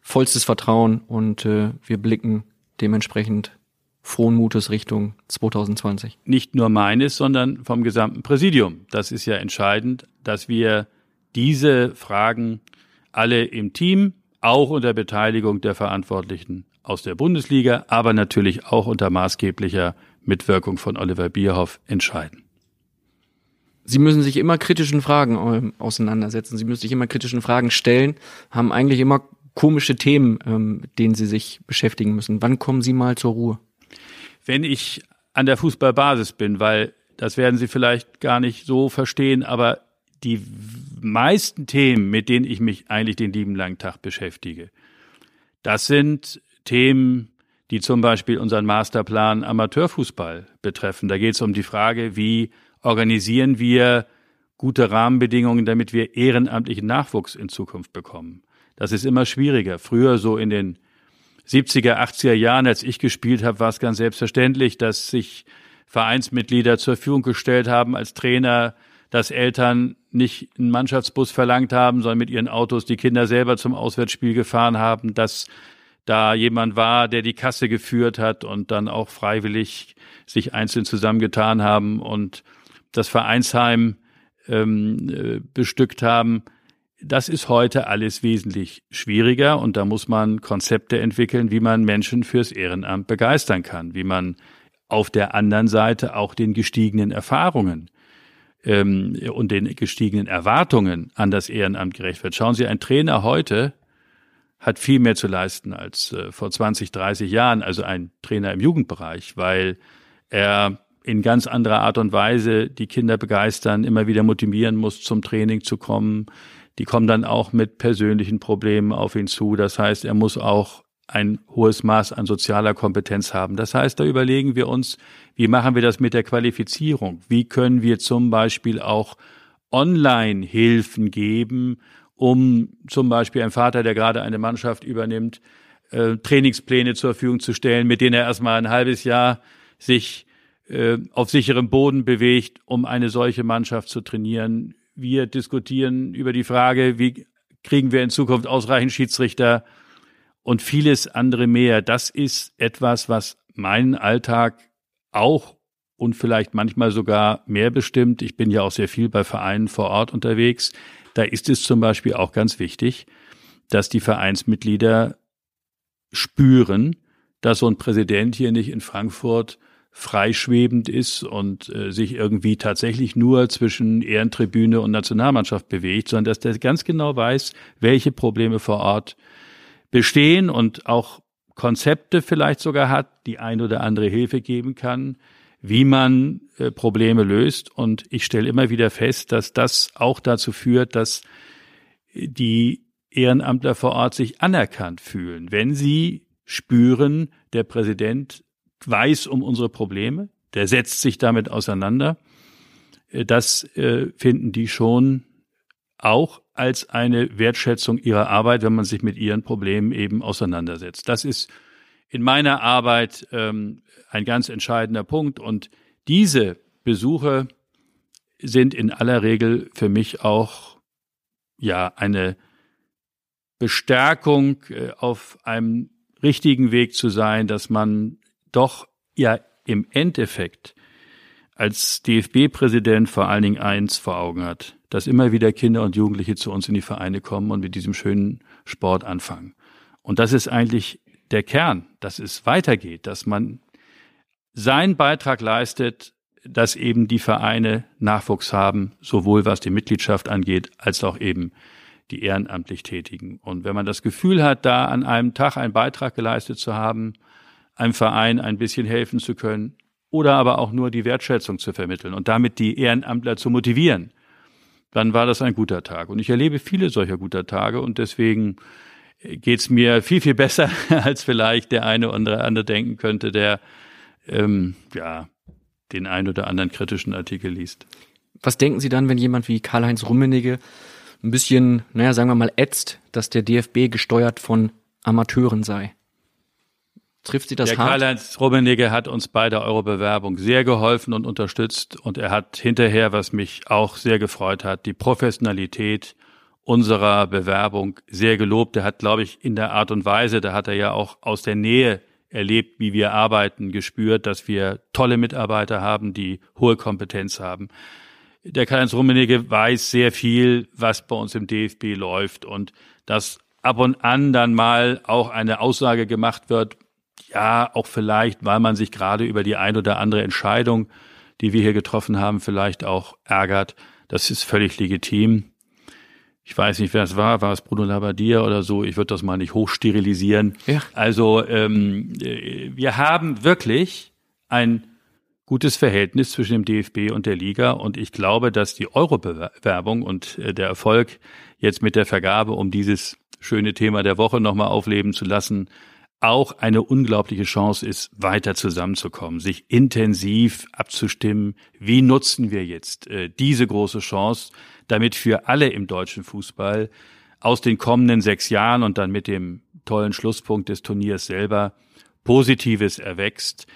vollstes Vertrauen und äh, wir blicken dementsprechend frohen Mutes Richtung 2020. Nicht nur meines, sondern vom gesamten Präsidium. Das ist ja entscheidend, dass wir diese Fragen alle im Team, auch unter Beteiligung der Verantwortlichen aus der Bundesliga, aber natürlich auch unter maßgeblicher Mitwirkung von Oliver Bierhoff entscheiden. Sie müssen sich immer kritischen Fragen ähm, auseinandersetzen. Sie müssen sich immer kritischen Fragen stellen, haben eigentlich immer komische Themen, ähm, denen Sie sich beschäftigen müssen. Wann kommen Sie mal zur Ruhe? Wenn ich an der Fußballbasis bin, weil das werden Sie vielleicht gar nicht so verstehen, aber die meisten Themen, mit denen ich mich eigentlich den lieben langen Tag beschäftige, das sind Themen, die zum Beispiel unseren Masterplan Amateurfußball betreffen. Da geht es um die Frage, wie organisieren wir gute Rahmenbedingungen, damit wir ehrenamtlichen Nachwuchs in Zukunft bekommen. Das ist immer schwieriger. Früher so in den 70er, 80er Jahren, als ich gespielt habe, war es ganz selbstverständlich, dass sich Vereinsmitglieder zur Verfügung gestellt haben als Trainer, dass Eltern nicht einen Mannschaftsbus verlangt haben, sondern mit ihren Autos die Kinder selber zum Auswärtsspiel gefahren haben, dass da jemand war, der die Kasse geführt hat und dann auch freiwillig sich einzeln zusammengetan haben und das Vereinsheim ähm, äh, bestückt haben. Das ist heute alles wesentlich schwieriger und da muss man Konzepte entwickeln, wie man Menschen fürs Ehrenamt begeistern kann, wie man auf der anderen Seite auch den gestiegenen Erfahrungen ähm, und den gestiegenen Erwartungen an das Ehrenamt gerecht wird. Schauen Sie, ein Trainer heute hat viel mehr zu leisten als äh, vor 20, 30 Jahren, also ein Trainer im Jugendbereich, weil er in ganz anderer Art und Weise die Kinder begeistern, immer wieder motivieren muss, zum Training zu kommen. Die kommen dann auch mit persönlichen Problemen auf ihn zu. Das heißt, er muss auch ein hohes Maß an sozialer Kompetenz haben. Das heißt, da überlegen wir uns, wie machen wir das mit der Qualifizierung? Wie können wir zum Beispiel auch Online-Hilfen geben, um zum Beispiel ein Vater, der gerade eine Mannschaft übernimmt, äh, Trainingspläne zur Verfügung zu stellen, mit denen er erstmal ein halbes Jahr sich äh, auf sicherem Boden bewegt, um eine solche Mannschaft zu trainieren. Wir diskutieren über die Frage, wie kriegen wir in Zukunft ausreichend Schiedsrichter und vieles andere mehr. Das ist etwas, was meinen Alltag auch und vielleicht manchmal sogar mehr bestimmt. Ich bin ja auch sehr viel bei Vereinen vor Ort unterwegs. Da ist es zum Beispiel auch ganz wichtig, dass die Vereinsmitglieder spüren, dass so ein Präsident hier nicht in Frankfurt freischwebend ist und äh, sich irgendwie tatsächlich nur zwischen Ehrentribüne und Nationalmannschaft bewegt, sondern dass der ganz genau weiß, welche Probleme vor Ort bestehen und auch Konzepte vielleicht sogar hat, die ein oder andere Hilfe geben kann, wie man äh, Probleme löst. Und ich stelle immer wieder fest, dass das auch dazu führt, dass die Ehrenamtler vor Ort sich anerkannt fühlen, wenn sie spüren, der Präsident weiß um unsere Probleme, der setzt sich damit auseinander. Äh, das äh, finden die schon auch als eine Wertschätzung ihrer Arbeit, wenn man sich mit ihren Problemen eben auseinandersetzt. Das ist in meiner Arbeit ähm, ein ganz entscheidender Punkt. Und diese Besuche sind in aller Regel für mich auch ja eine Bestärkung äh, auf einem richtigen Weg zu sein, dass man doch ja im Endeffekt als DFB-Präsident vor allen Dingen eins vor Augen hat, dass immer wieder Kinder und Jugendliche zu uns in die Vereine kommen und mit diesem schönen Sport anfangen. Und das ist eigentlich der Kern, dass es weitergeht, dass man seinen Beitrag leistet, dass eben die Vereine Nachwuchs haben, sowohl was die Mitgliedschaft angeht, als auch eben die ehrenamtlich Tätigen. Und wenn man das Gefühl hat, da an einem Tag einen Beitrag geleistet zu haben, einem Verein ein bisschen helfen zu können oder aber auch nur die Wertschätzung zu vermitteln und damit die Ehrenamtler zu motivieren, dann war das ein guter Tag. Und ich erlebe viele solcher guter Tage und deswegen geht's mir viel, viel besser, als vielleicht der eine oder andere denken könnte, der ähm, ja den ein oder anderen kritischen Artikel liest. Was denken Sie dann, wenn jemand wie Karl-Heinz Rummenigge ein bisschen, naja, sagen wir mal, ätzt, dass der DFB gesteuert von Amateuren sei? Trifft Sie das der hart? Karl-Heinz Rummenigge hat uns bei der Eurobewerbung sehr geholfen und unterstützt und er hat hinterher, was mich auch sehr gefreut hat, die Professionalität unserer Bewerbung sehr gelobt. Er hat, glaube ich, in der Art und Weise, da hat er ja auch aus der Nähe erlebt, wie wir arbeiten, gespürt, dass wir tolle Mitarbeiter haben, die hohe Kompetenz haben. Der Karl-Heinz Rummenigge weiß sehr viel, was bei uns im DFB läuft und dass ab und an dann mal auch eine Aussage gemacht wird, ja, auch vielleicht, weil man sich gerade über die ein oder andere Entscheidung, die wir hier getroffen haben, vielleicht auch ärgert. Das ist völlig legitim. Ich weiß nicht, wer es war, war es Bruno Labbadia oder so, ich würde das mal nicht hochsterilisieren. Ja. Also ähm, äh, wir haben wirklich ein gutes Verhältnis zwischen dem DFB und der Liga und ich glaube, dass die Euro-Bewerbung und äh, der Erfolg jetzt mit der Vergabe, um dieses schöne Thema der Woche nochmal aufleben zu lassen, auch eine unglaubliche Chance ist, weiter zusammenzukommen, sich intensiv abzustimmen. Wie nutzen wir jetzt äh, diese große Chance, damit für alle im deutschen Fußball aus den kommenden sechs Jahren und dann mit dem tollen Schlusspunkt des Turniers selber Positives erwächst?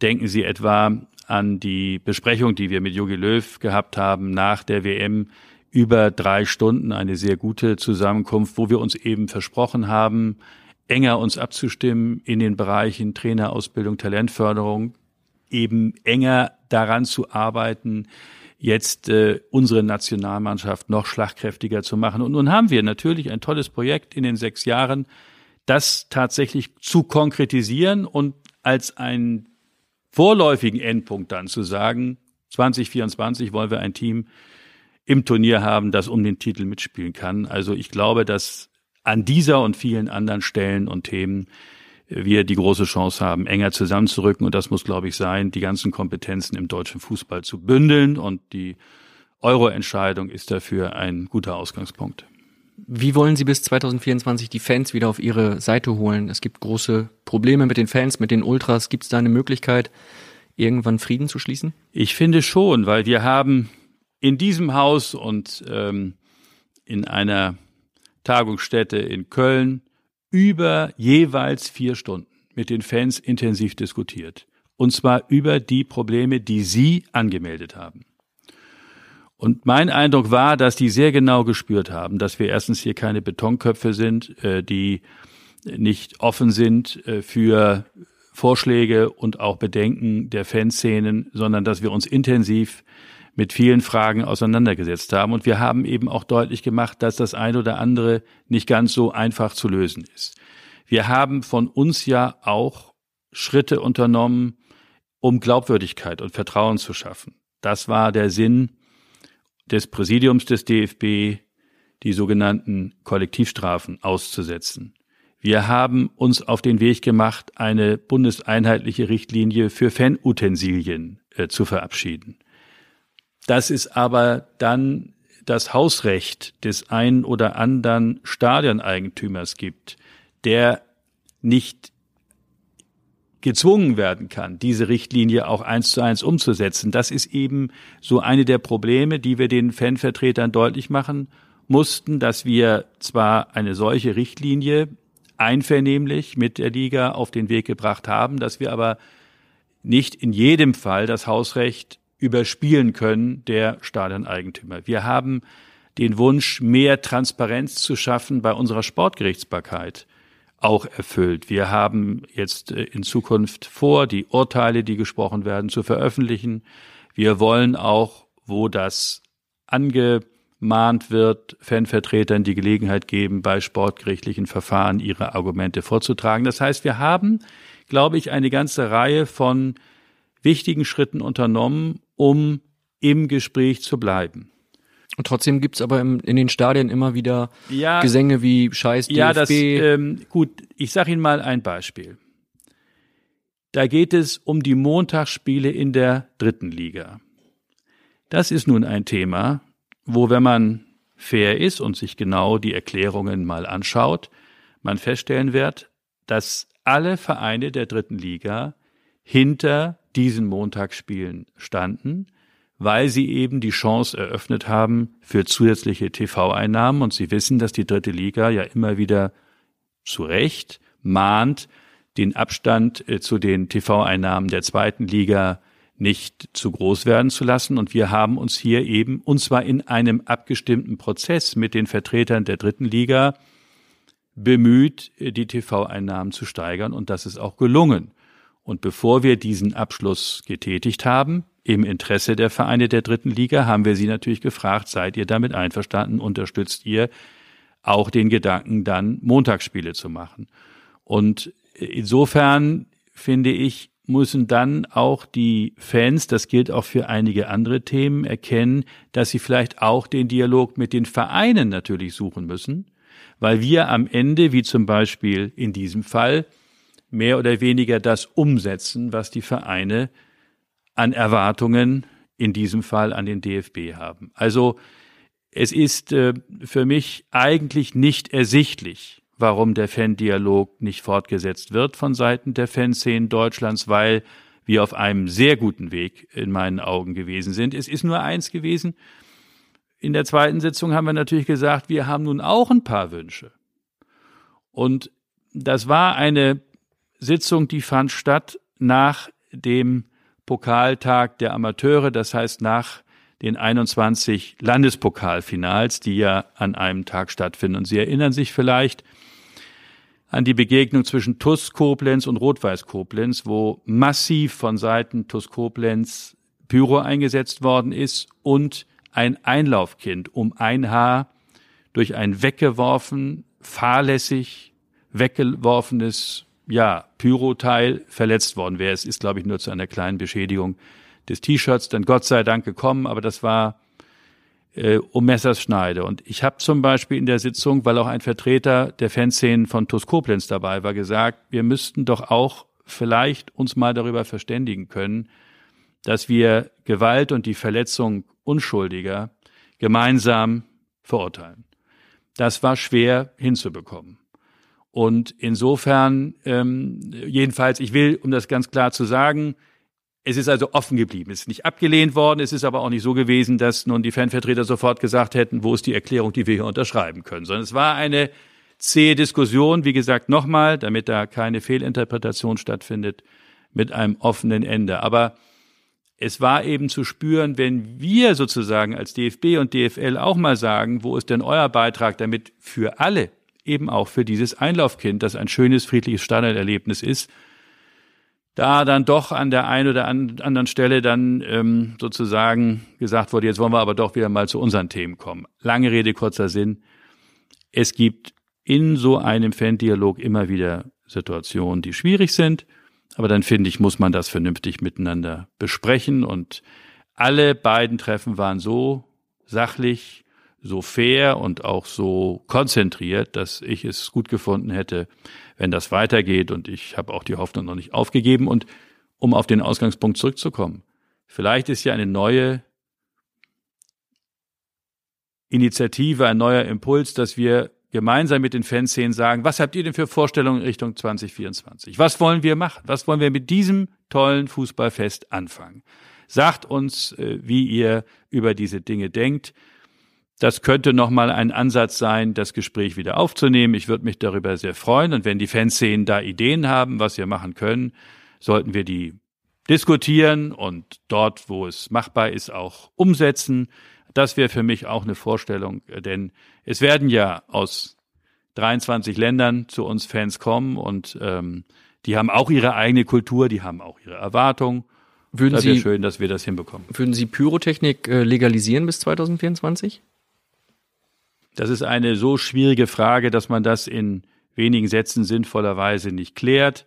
Denken Sie etwa an die Besprechung, die wir mit Jogi Löw gehabt haben nach der WM über drei Stunden, eine sehr gute Zusammenkunft, wo wir uns eben versprochen haben, enger uns abzustimmen in den Bereichen Trainerausbildung, Talentförderung, eben enger daran zu arbeiten, jetzt äh, unsere Nationalmannschaft noch schlagkräftiger zu machen. Und nun haben wir natürlich ein tolles Projekt in den sechs Jahren, das tatsächlich zu konkretisieren und als einen vorläufigen Endpunkt dann zu sagen, 2024 wollen wir ein Team im Turnier haben, das um den Titel mitspielen kann. Also ich glaube, dass an dieser und vielen anderen Stellen und Themen wir die große Chance haben, enger zusammenzurücken. Und das muss, glaube ich, sein, die ganzen Kompetenzen im deutschen Fußball zu bündeln. Und die Euro-Entscheidung ist dafür ein guter Ausgangspunkt. Wie wollen Sie bis 2024 die Fans wieder auf Ihre Seite holen? Es gibt große Probleme mit den Fans, mit den Ultras. Gibt es da eine Möglichkeit, irgendwann Frieden zu schließen? Ich finde schon, weil wir haben in diesem Haus und ähm, in einer Tagungsstätte in Köln über jeweils vier Stunden mit den Fans intensiv diskutiert. Und zwar über die Probleme, die sie angemeldet haben. Und mein Eindruck war, dass die sehr genau gespürt haben, dass wir erstens hier keine Betonköpfe sind, äh, die nicht offen sind äh, für Vorschläge und auch Bedenken der Fanszenen, sondern dass wir uns intensiv mit vielen Fragen auseinandergesetzt haben. Und wir haben eben auch deutlich gemacht, dass das eine oder andere nicht ganz so einfach zu lösen ist. Wir haben von uns ja auch Schritte unternommen, um Glaubwürdigkeit und Vertrauen zu schaffen. Das war der Sinn des Präsidiums des DFB, die sogenannten Kollektivstrafen auszusetzen. Wir haben uns auf den Weg gemacht, eine bundeseinheitliche Richtlinie für Fanutensilien äh, zu verabschieden dass es aber dann das Hausrecht des einen oder anderen Stadioneigentümers gibt, der nicht gezwungen werden kann, diese Richtlinie auch eins zu eins umzusetzen. Das ist eben so eine der Probleme, die wir den Fanvertretern deutlich machen mussten, dass wir zwar eine solche Richtlinie einvernehmlich mit der Liga auf den Weg gebracht haben, dass wir aber nicht in jedem Fall das Hausrecht überspielen können der Stadioneigentümer. Wir haben den Wunsch, mehr Transparenz zu schaffen bei unserer Sportgerichtsbarkeit auch erfüllt. Wir haben jetzt äh, in Zukunft vor, die Urteile, die gesprochen werden, zu veröffentlichen. Wir wollen auch, wo das angemahnt wird, Fanvertretern die Gelegenheit geben, bei sportgerichtlichen Verfahren ihre Argumente vorzutragen. Das heißt, wir haben, glaube ich, eine ganze Reihe von wichtigen Schritten unternommen, um im Gespräch zu bleiben. Und trotzdem gibt's aber im, in den Stadien immer wieder ja, Gesänge wie Scheiß DFB. Ja, das, ähm, gut, ich sage Ihnen mal ein Beispiel. Da geht es um die Montagsspiele in der dritten Liga. Das ist nun ein Thema, wo, wenn man fair ist und sich genau die Erklärungen mal anschaut, man feststellen wird, dass alle Vereine der dritten Liga hinter diesen Montagsspielen standen, weil sie eben die Chance eröffnet haben für zusätzliche TV-Einnahmen. Und Sie wissen, dass die dritte Liga ja immer wieder zu Recht mahnt, den Abstand äh, zu den TV-Einnahmen der zweiten Liga nicht zu groß werden zu lassen. Und wir haben uns hier eben, und zwar in einem abgestimmten Prozess mit den Vertretern der dritten Liga, bemüht, äh, die TV-Einnahmen zu steigern. Und das ist auch gelungen. Und bevor wir diesen Abschluss getätigt haben, im Interesse der Vereine der dritten Liga, haben wir sie natürlich gefragt, seid ihr damit einverstanden, unterstützt ihr auch den Gedanken, dann Montagsspiele zu machen. Und insofern finde ich, müssen dann auch die Fans, das gilt auch für einige andere Themen, erkennen, dass sie vielleicht auch den Dialog mit den Vereinen natürlich suchen müssen, weil wir am Ende, wie zum Beispiel in diesem Fall, mehr oder weniger das umsetzen, was die Vereine an Erwartungen, in diesem Fall an den DFB haben. Also es ist äh, für mich eigentlich nicht ersichtlich, warum der Fan-Dialog nicht fortgesetzt wird von Seiten der Fanszenen Deutschlands, weil wir auf einem sehr guten Weg in meinen Augen gewesen sind. Es ist nur eins gewesen. In der zweiten Sitzung haben wir natürlich gesagt, wir haben nun auch ein paar Wünsche. Und das war eine Sitzung, die fand statt nach dem Pokaltag der Amateure, das heißt nach den 21 Landespokalfinals, die ja an einem Tag stattfinden. Und Sie erinnern sich vielleicht an die Begegnung zwischen TUS Koblenz und Rot-Weiß Koblenz, wo massiv von Seiten TUS Koblenz Pyro eingesetzt worden ist und ein Einlaufkind um ein Haar durch ein weggeworfen, fahrlässig weggeworfenes ja, Pyro-Teil verletzt worden wäre. Es ist, glaube ich, nur zu einer kleinen Beschädigung des T-Shirts dann Gott sei Dank gekommen, aber das war äh, um Messerschneide. Und ich habe zum Beispiel in der Sitzung, weil auch ein Vertreter der Fanszenen von TuS Koblenz dabei war, gesagt, wir müssten doch auch vielleicht uns mal darüber verständigen können, dass wir Gewalt und die Verletzung Unschuldiger gemeinsam verurteilen. Das war schwer hinzubekommen. Und insofern, ähm, jedenfalls, ich will, um das ganz klar zu sagen, es ist also offen geblieben. Es ist nicht abgelehnt worden. Es ist aber auch nicht so gewesen, dass nun die Fanvertreter sofort gesagt hätten, wo ist die Erklärung, die wir hier unterschreiben können, sondern es war eine zähe Diskussion, wie gesagt, nochmal, damit da keine Fehlinterpretation stattfindet, mit einem offenen Ende. Aber es war eben zu spüren, wenn wir sozusagen als DFB und DFL auch mal sagen, wo ist denn euer Beitrag, damit für alle, eben auch für dieses Einlaufkind, das ein schönes, friedliches Standarderlebnis ist, da dann doch an der einen oder anderen Stelle dann ähm, sozusagen gesagt wurde, jetzt wollen wir aber doch wieder mal zu unseren Themen kommen. Lange Rede, kurzer Sinn. Es gibt in so einem Fan-Dialog immer wieder Situationen, die schwierig sind, aber dann finde ich, muss man das vernünftig miteinander besprechen und alle beiden Treffen waren so sachlich, so fair und auch so konzentriert, dass ich es gut gefunden hätte, wenn das weitergeht. Und ich habe auch die Hoffnung noch nicht aufgegeben. Und um auf den Ausgangspunkt zurückzukommen, vielleicht ist ja eine neue Initiative, ein neuer Impuls, dass wir gemeinsam mit den Fanszenen sagen, was habt ihr denn für Vorstellungen in Richtung 2024? Was wollen wir machen? Was wollen wir mit diesem tollen Fußballfest anfangen? Sagt uns, äh, wie ihr über diese Dinge denkt. Das könnte nochmal ein Ansatz sein, das Gespräch wieder aufzunehmen. Ich würde mich darüber sehr freuen. Und wenn die Fanszenen da Ideen haben, was wir machen können, sollten wir die diskutieren und dort, wo es machbar ist, auch umsetzen. Das wäre für mich auch eine Vorstellung, denn es werden ja aus 23 Ländern zu uns Fans kommen und ähm, die haben auch ihre eigene Kultur, die haben auch ihre Erwartungen. Würden das wäre schön, dass wir das hinbekommen. Würden Sie Pyrotechnik äh, legalisieren bis 2024? Das ist eine so schwierige Frage, dass man das in wenigen Sätzen sinnvollerweise nicht klärt,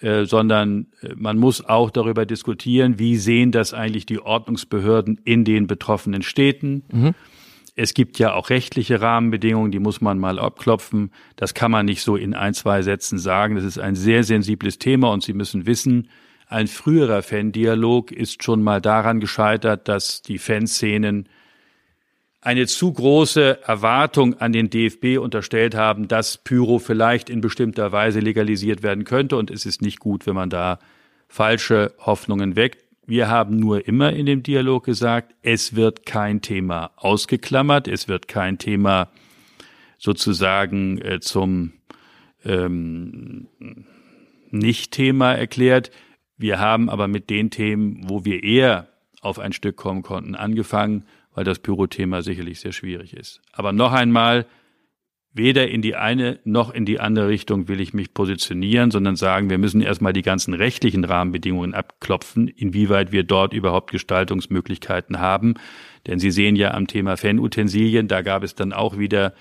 äh, sondern äh, man muss auch darüber diskutieren, wie sehen das eigentlich die Ordnungsbehörden in den betroffenen Städten. Mhm. Es gibt ja auch rechtliche Rahmenbedingungen, die muss man mal abklopfen. Das kann man nicht so in ein, zwei Sätzen sagen. Das ist ein sehr sensibles Thema und Sie müssen wissen, ein früherer Fan-Dialog ist schon mal daran gescheitert, dass die Fanszenen eine zu große Erwartung an den DFB unterstellt haben, dass Pyro vielleicht in bestimmter Weise legalisiert werden könnte. Und es ist nicht gut, wenn man da falsche Hoffnungen weckt. Wir haben nur immer in dem Dialog gesagt, es wird kein Thema ausgeklammert, es wird kein Thema sozusagen äh, zum ähm, Nicht-Thema erklärt. Wir haben aber mit den Themen, wo wir eher auf ein Stück kommen konnten, angefangen weil das Pyro-Thema sicherlich sehr schwierig ist. Aber noch einmal, weder in die eine noch in die andere Richtung will ich mich positionieren, sondern sagen, wir müssen erstmal die ganzen rechtlichen Rahmenbedingungen abklopfen, inwieweit wir dort überhaupt Gestaltungsmöglichkeiten haben. Denn Sie sehen ja am Thema Fanutensilien, da gab es dann auch wieder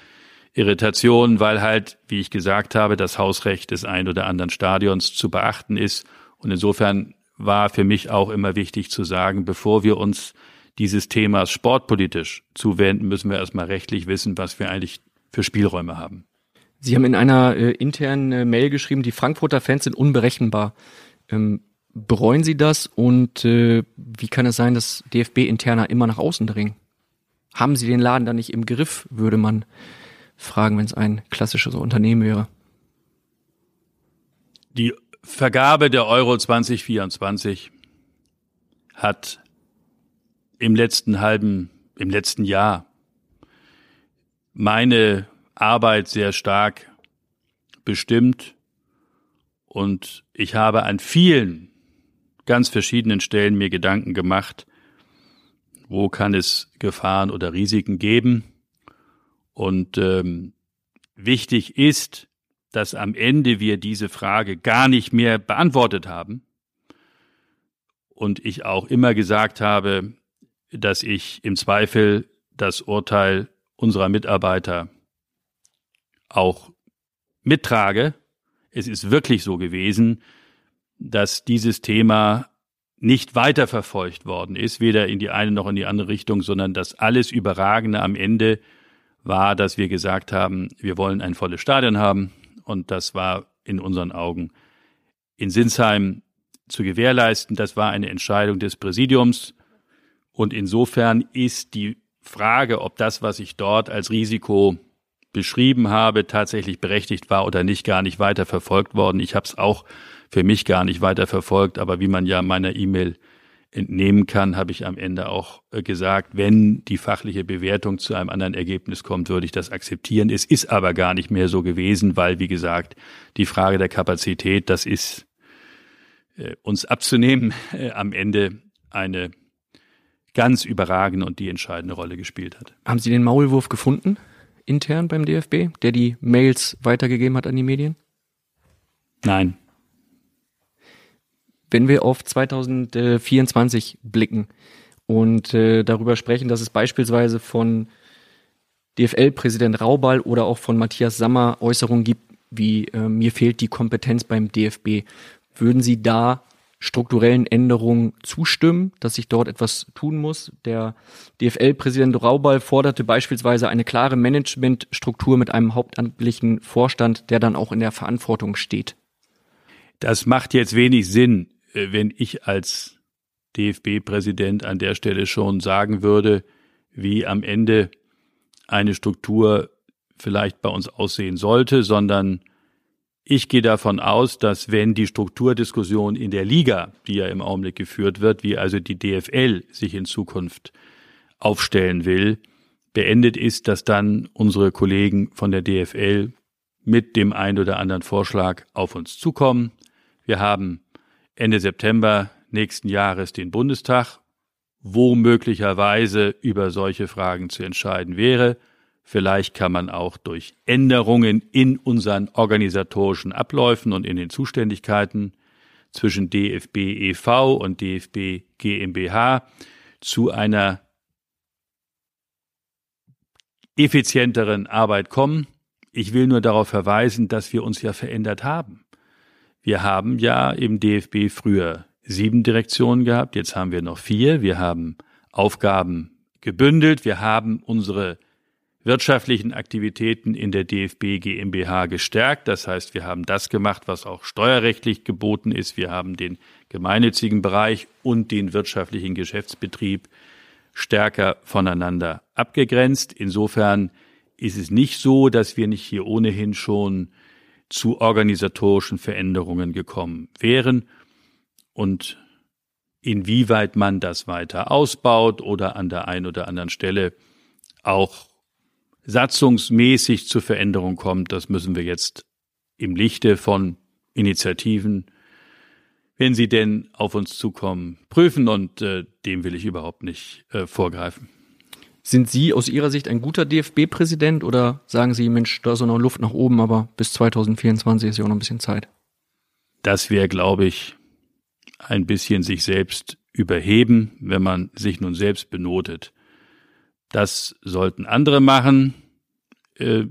Irritation, weil halt, wie ich gesagt habe, das Hausrecht des ein oder anderen Stadions zu beachten ist. Und insofern war für mich auch immer wichtig zu sagen, bevor wir uns dieses Themas sportpolitisch zuwenden, müssen wir erstmal rechtlich wissen, was wir eigentlich für Spielräume haben. Sie haben in einer äh, internen äh, Mail geschrieben, die Frankfurter Fans sind unberechenbar. Ähm, bereuen Sie das und äh, wie kann es sein, dass DFB-Interner immer nach außen dringen? Haben Sie den Laden da nicht im Griff, würde man fragen, wenn es ein klassisches Unternehmen wäre? Die Vergabe der Euro 2024 hat im letzten halben, im letzten Jahr meine Arbeit sehr stark bestimmt und ich habe an vielen ganz verschiedenen Stellen mir Gedanken gemacht, wo kann es Gefahren oder Risiken geben. Und ähm, wichtig ist, dass am Ende wir diese Frage gar nicht mehr beantwortet haben. Und ich auch immer gesagt habe, dass ich im Zweifel das Urteil unserer Mitarbeiter auch mittrage. Es ist wirklich so gewesen, dass dieses Thema nicht weiterverfolgt worden ist, weder in die eine noch in die andere Richtung, sondern das alles Überragende am Ende war, dass wir gesagt haben, wir wollen ein volles Stadion haben. Und das war in unseren Augen in Sinsheim zu gewährleisten. Das war eine Entscheidung des Präsidiums. Und insofern ist die Frage, ob das, was ich dort als Risiko beschrieben habe, tatsächlich berechtigt war oder nicht, gar nicht weiter verfolgt worden. Ich habe es auch für mich gar nicht weiter verfolgt, aber wie man ja meiner E-Mail entnehmen kann, habe ich am Ende auch äh, gesagt, wenn die fachliche Bewertung zu einem anderen Ergebnis kommt, würde ich das akzeptieren. Es ist aber gar nicht mehr so gewesen, weil, wie gesagt, die Frage der Kapazität, das ist äh, uns abzunehmen, äh, am Ende eine ganz überragende und die entscheidende Rolle gespielt hat. Haben Sie den Maulwurf gefunden, intern beim DFB, der die Mails weitergegeben hat an die Medien? Nein. Wenn wir auf 2024 blicken und äh, darüber sprechen, dass es beispielsweise von DFL-Präsident Raubal oder auch von Matthias Sammer Äußerungen gibt, wie äh, mir fehlt die Kompetenz beim DFB, würden Sie da strukturellen Änderungen zustimmen, dass sich dort etwas tun muss. Der DFL-Präsident Raubal forderte beispielsweise eine klare Managementstruktur mit einem hauptamtlichen Vorstand, der dann auch in der Verantwortung steht. Das macht jetzt wenig Sinn, äh, wenn ich als DFB-Präsident an der Stelle schon sagen würde, wie am Ende eine Struktur vielleicht bei uns aussehen sollte, sondern ich gehe davon aus, dass wenn die Strukturdiskussion in der Liga, die ja im Augenblick geführt wird, wie also die DFL sich in Zukunft aufstellen will, beendet ist, dass dann unsere Kollegen von der DFL mit dem ein oder anderen Vorschlag auf uns zukommen. Wir haben Ende September nächsten Jahres den Bundestag, wo möglicherweise über solche Fragen zu entscheiden wäre. Vielleicht kann man auch durch Änderungen in unseren organisatorischen Abläufen und in den Zuständigkeiten zwischen DFB e.V. und DFB GmbH zu einer effizienteren Arbeit kommen. Ich will nur darauf verweisen, dass wir uns ja verändert haben. Wir haben ja im DFB früher sieben Direktionen gehabt, jetzt haben wir noch vier. Wir haben Aufgaben gebündelt, wir haben unsere wirtschaftlichen Aktivitäten in der DFB GmbH gestärkt. Das heißt, wir haben das gemacht, was auch steuerrechtlich geboten ist. Wir haben den gemeinnützigen Bereich und den wirtschaftlichen Geschäftsbetrieb stärker voneinander abgegrenzt. Insofern ist es nicht so, dass wir nicht hier ohnehin schon zu organisatorischen Veränderungen gekommen wären und inwieweit man das weiter ausbaut oder an der einen oder anderen Stelle auch satzungsmäßig zur Veränderung kommt, das müssen wir jetzt im Lichte von Initiativen, wenn sie denn auf uns zukommen, prüfen und äh, dem will ich überhaupt nicht äh, vorgreifen. Sind Sie aus Ihrer Sicht ein guter DFB-Präsident oder sagen Sie, Mensch, da ist noch Luft nach oben, aber bis 2024 ist ja auch noch ein bisschen Zeit? Das wäre, glaube ich, ein bisschen sich selbst überheben, wenn man sich nun selbst benotet. Das sollten andere machen. Äh,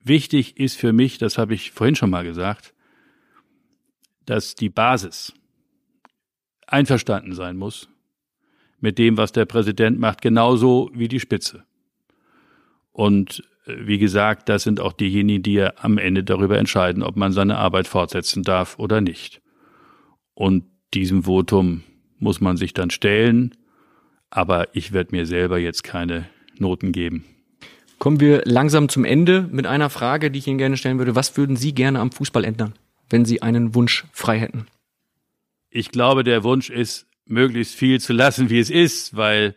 wichtig ist für mich, das habe ich vorhin schon mal gesagt, dass die Basis einverstanden sein muss mit dem, was der Präsident macht, genauso wie die Spitze. Und äh, wie gesagt, das sind auch diejenigen, die ja am Ende darüber entscheiden, ob man seine Arbeit fortsetzen darf oder nicht. Und diesem Votum muss man sich dann stellen, aber ich werde mir selber jetzt keine Noten geben. Kommen wir langsam zum Ende mit einer Frage, die ich Ihnen gerne stellen würde. Was würden Sie gerne am Fußball ändern, wenn Sie einen Wunsch frei hätten? Ich glaube, der Wunsch ist, möglichst viel zu lassen, wie es ist, weil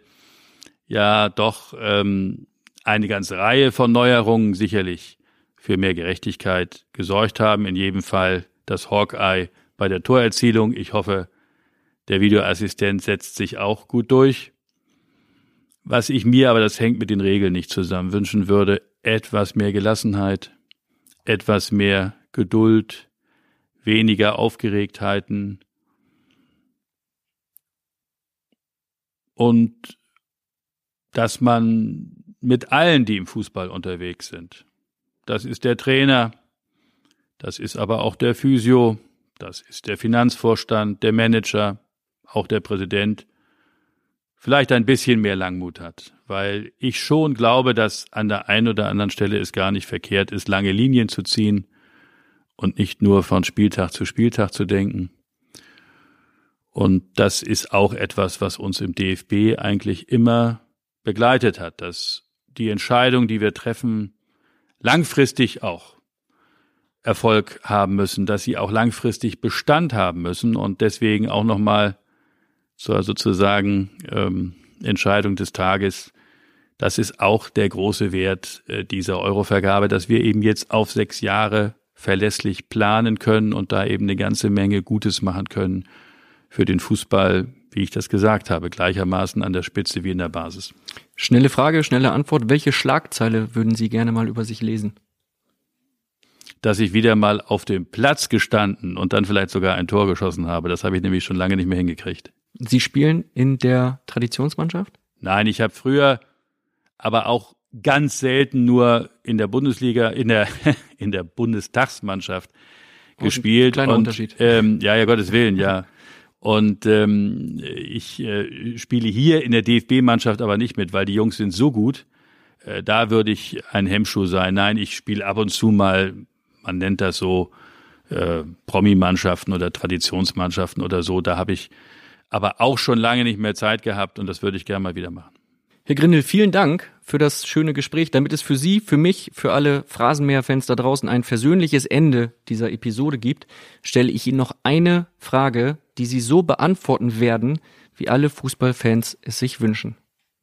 ja doch ähm, eine ganze Reihe von Neuerungen sicherlich für mehr Gerechtigkeit gesorgt haben. In jedem Fall das Hawkeye bei der Torerzielung. Ich hoffe, der Videoassistent setzt sich auch gut durch. Was ich mir, aber das hängt mit den Regeln nicht zusammen, wünschen würde, etwas mehr Gelassenheit, etwas mehr Geduld, weniger Aufgeregtheiten und dass man mit allen, die im Fußball unterwegs sind, das ist der Trainer, das ist aber auch der Physio, das ist der Finanzvorstand, der Manager, auch der Präsident, vielleicht ein bisschen mehr Langmut hat, weil ich schon glaube, dass an der einen oder anderen Stelle es gar nicht verkehrt ist, lange Linien zu ziehen und nicht nur von Spieltag zu Spieltag zu denken. Und das ist auch etwas, was uns im DFB eigentlich immer begleitet hat, dass die Entscheidung, die wir treffen, langfristig auch Erfolg haben müssen, dass sie auch langfristig Bestand haben müssen und deswegen auch nochmal zur sozusagen ähm, Entscheidung des Tages. Das ist auch der große Wert äh, dieser Eurovergabe, dass wir eben jetzt auf sechs Jahre verlässlich planen können und da eben eine ganze Menge Gutes machen können für den Fußball, wie ich das gesagt habe, gleichermaßen an der Spitze wie in der Basis. Schnelle Frage, schnelle Antwort. Welche Schlagzeile würden Sie gerne mal über sich lesen? Dass ich wieder mal auf dem Platz gestanden und dann vielleicht sogar ein Tor geschossen habe. Das habe ich nämlich schon lange nicht mehr hingekriegt. Sie spielen in der Traditionsmannschaft? Nein, ich habe früher, aber auch ganz selten nur in der Bundesliga, in der in der Bundestagsmannschaft oh, gespielt. Kleiner und, Unterschied. Ähm, ja, ja, Gottes Willen, ja. Und ähm, ich äh, spiele hier in der DFB-Mannschaft aber nicht mit, weil die Jungs sind so gut. Äh, da würde ich ein Hemmschuh sein. Nein, ich spiele ab und zu mal, man nennt das so, äh, Promi-Mannschaften oder Traditionsmannschaften oder so. Da habe ich aber auch schon lange nicht mehr Zeit gehabt und das würde ich gerne mal wieder machen. Herr Grindel, vielen Dank für das schöne Gespräch. Damit es für Sie, für mich, für alle Phrasenmäher-Fans da draußen ein versöhnliches Ende dieser Episode gibt, stelle ich Ihnen noch eine Frage, die Sie so beantworten werden, wie alle Fußballfans es sich wünschen.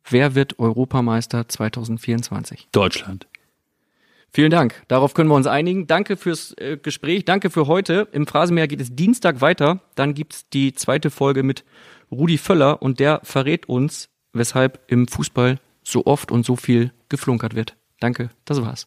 Wer wird Europameister 2024? Deutschland. Vielen Dank. Darauf können wir uns einigen. Danke fürs äh, Gespräch. Danke für heute. Im Phrasenmäher geht es Dienstag weiter. Dann gibt's die zweite Folge mit Rudi Völler und der verrät uns, weshalb im Fußball so oft und so viel geflunkert wird. Danke. Das war's.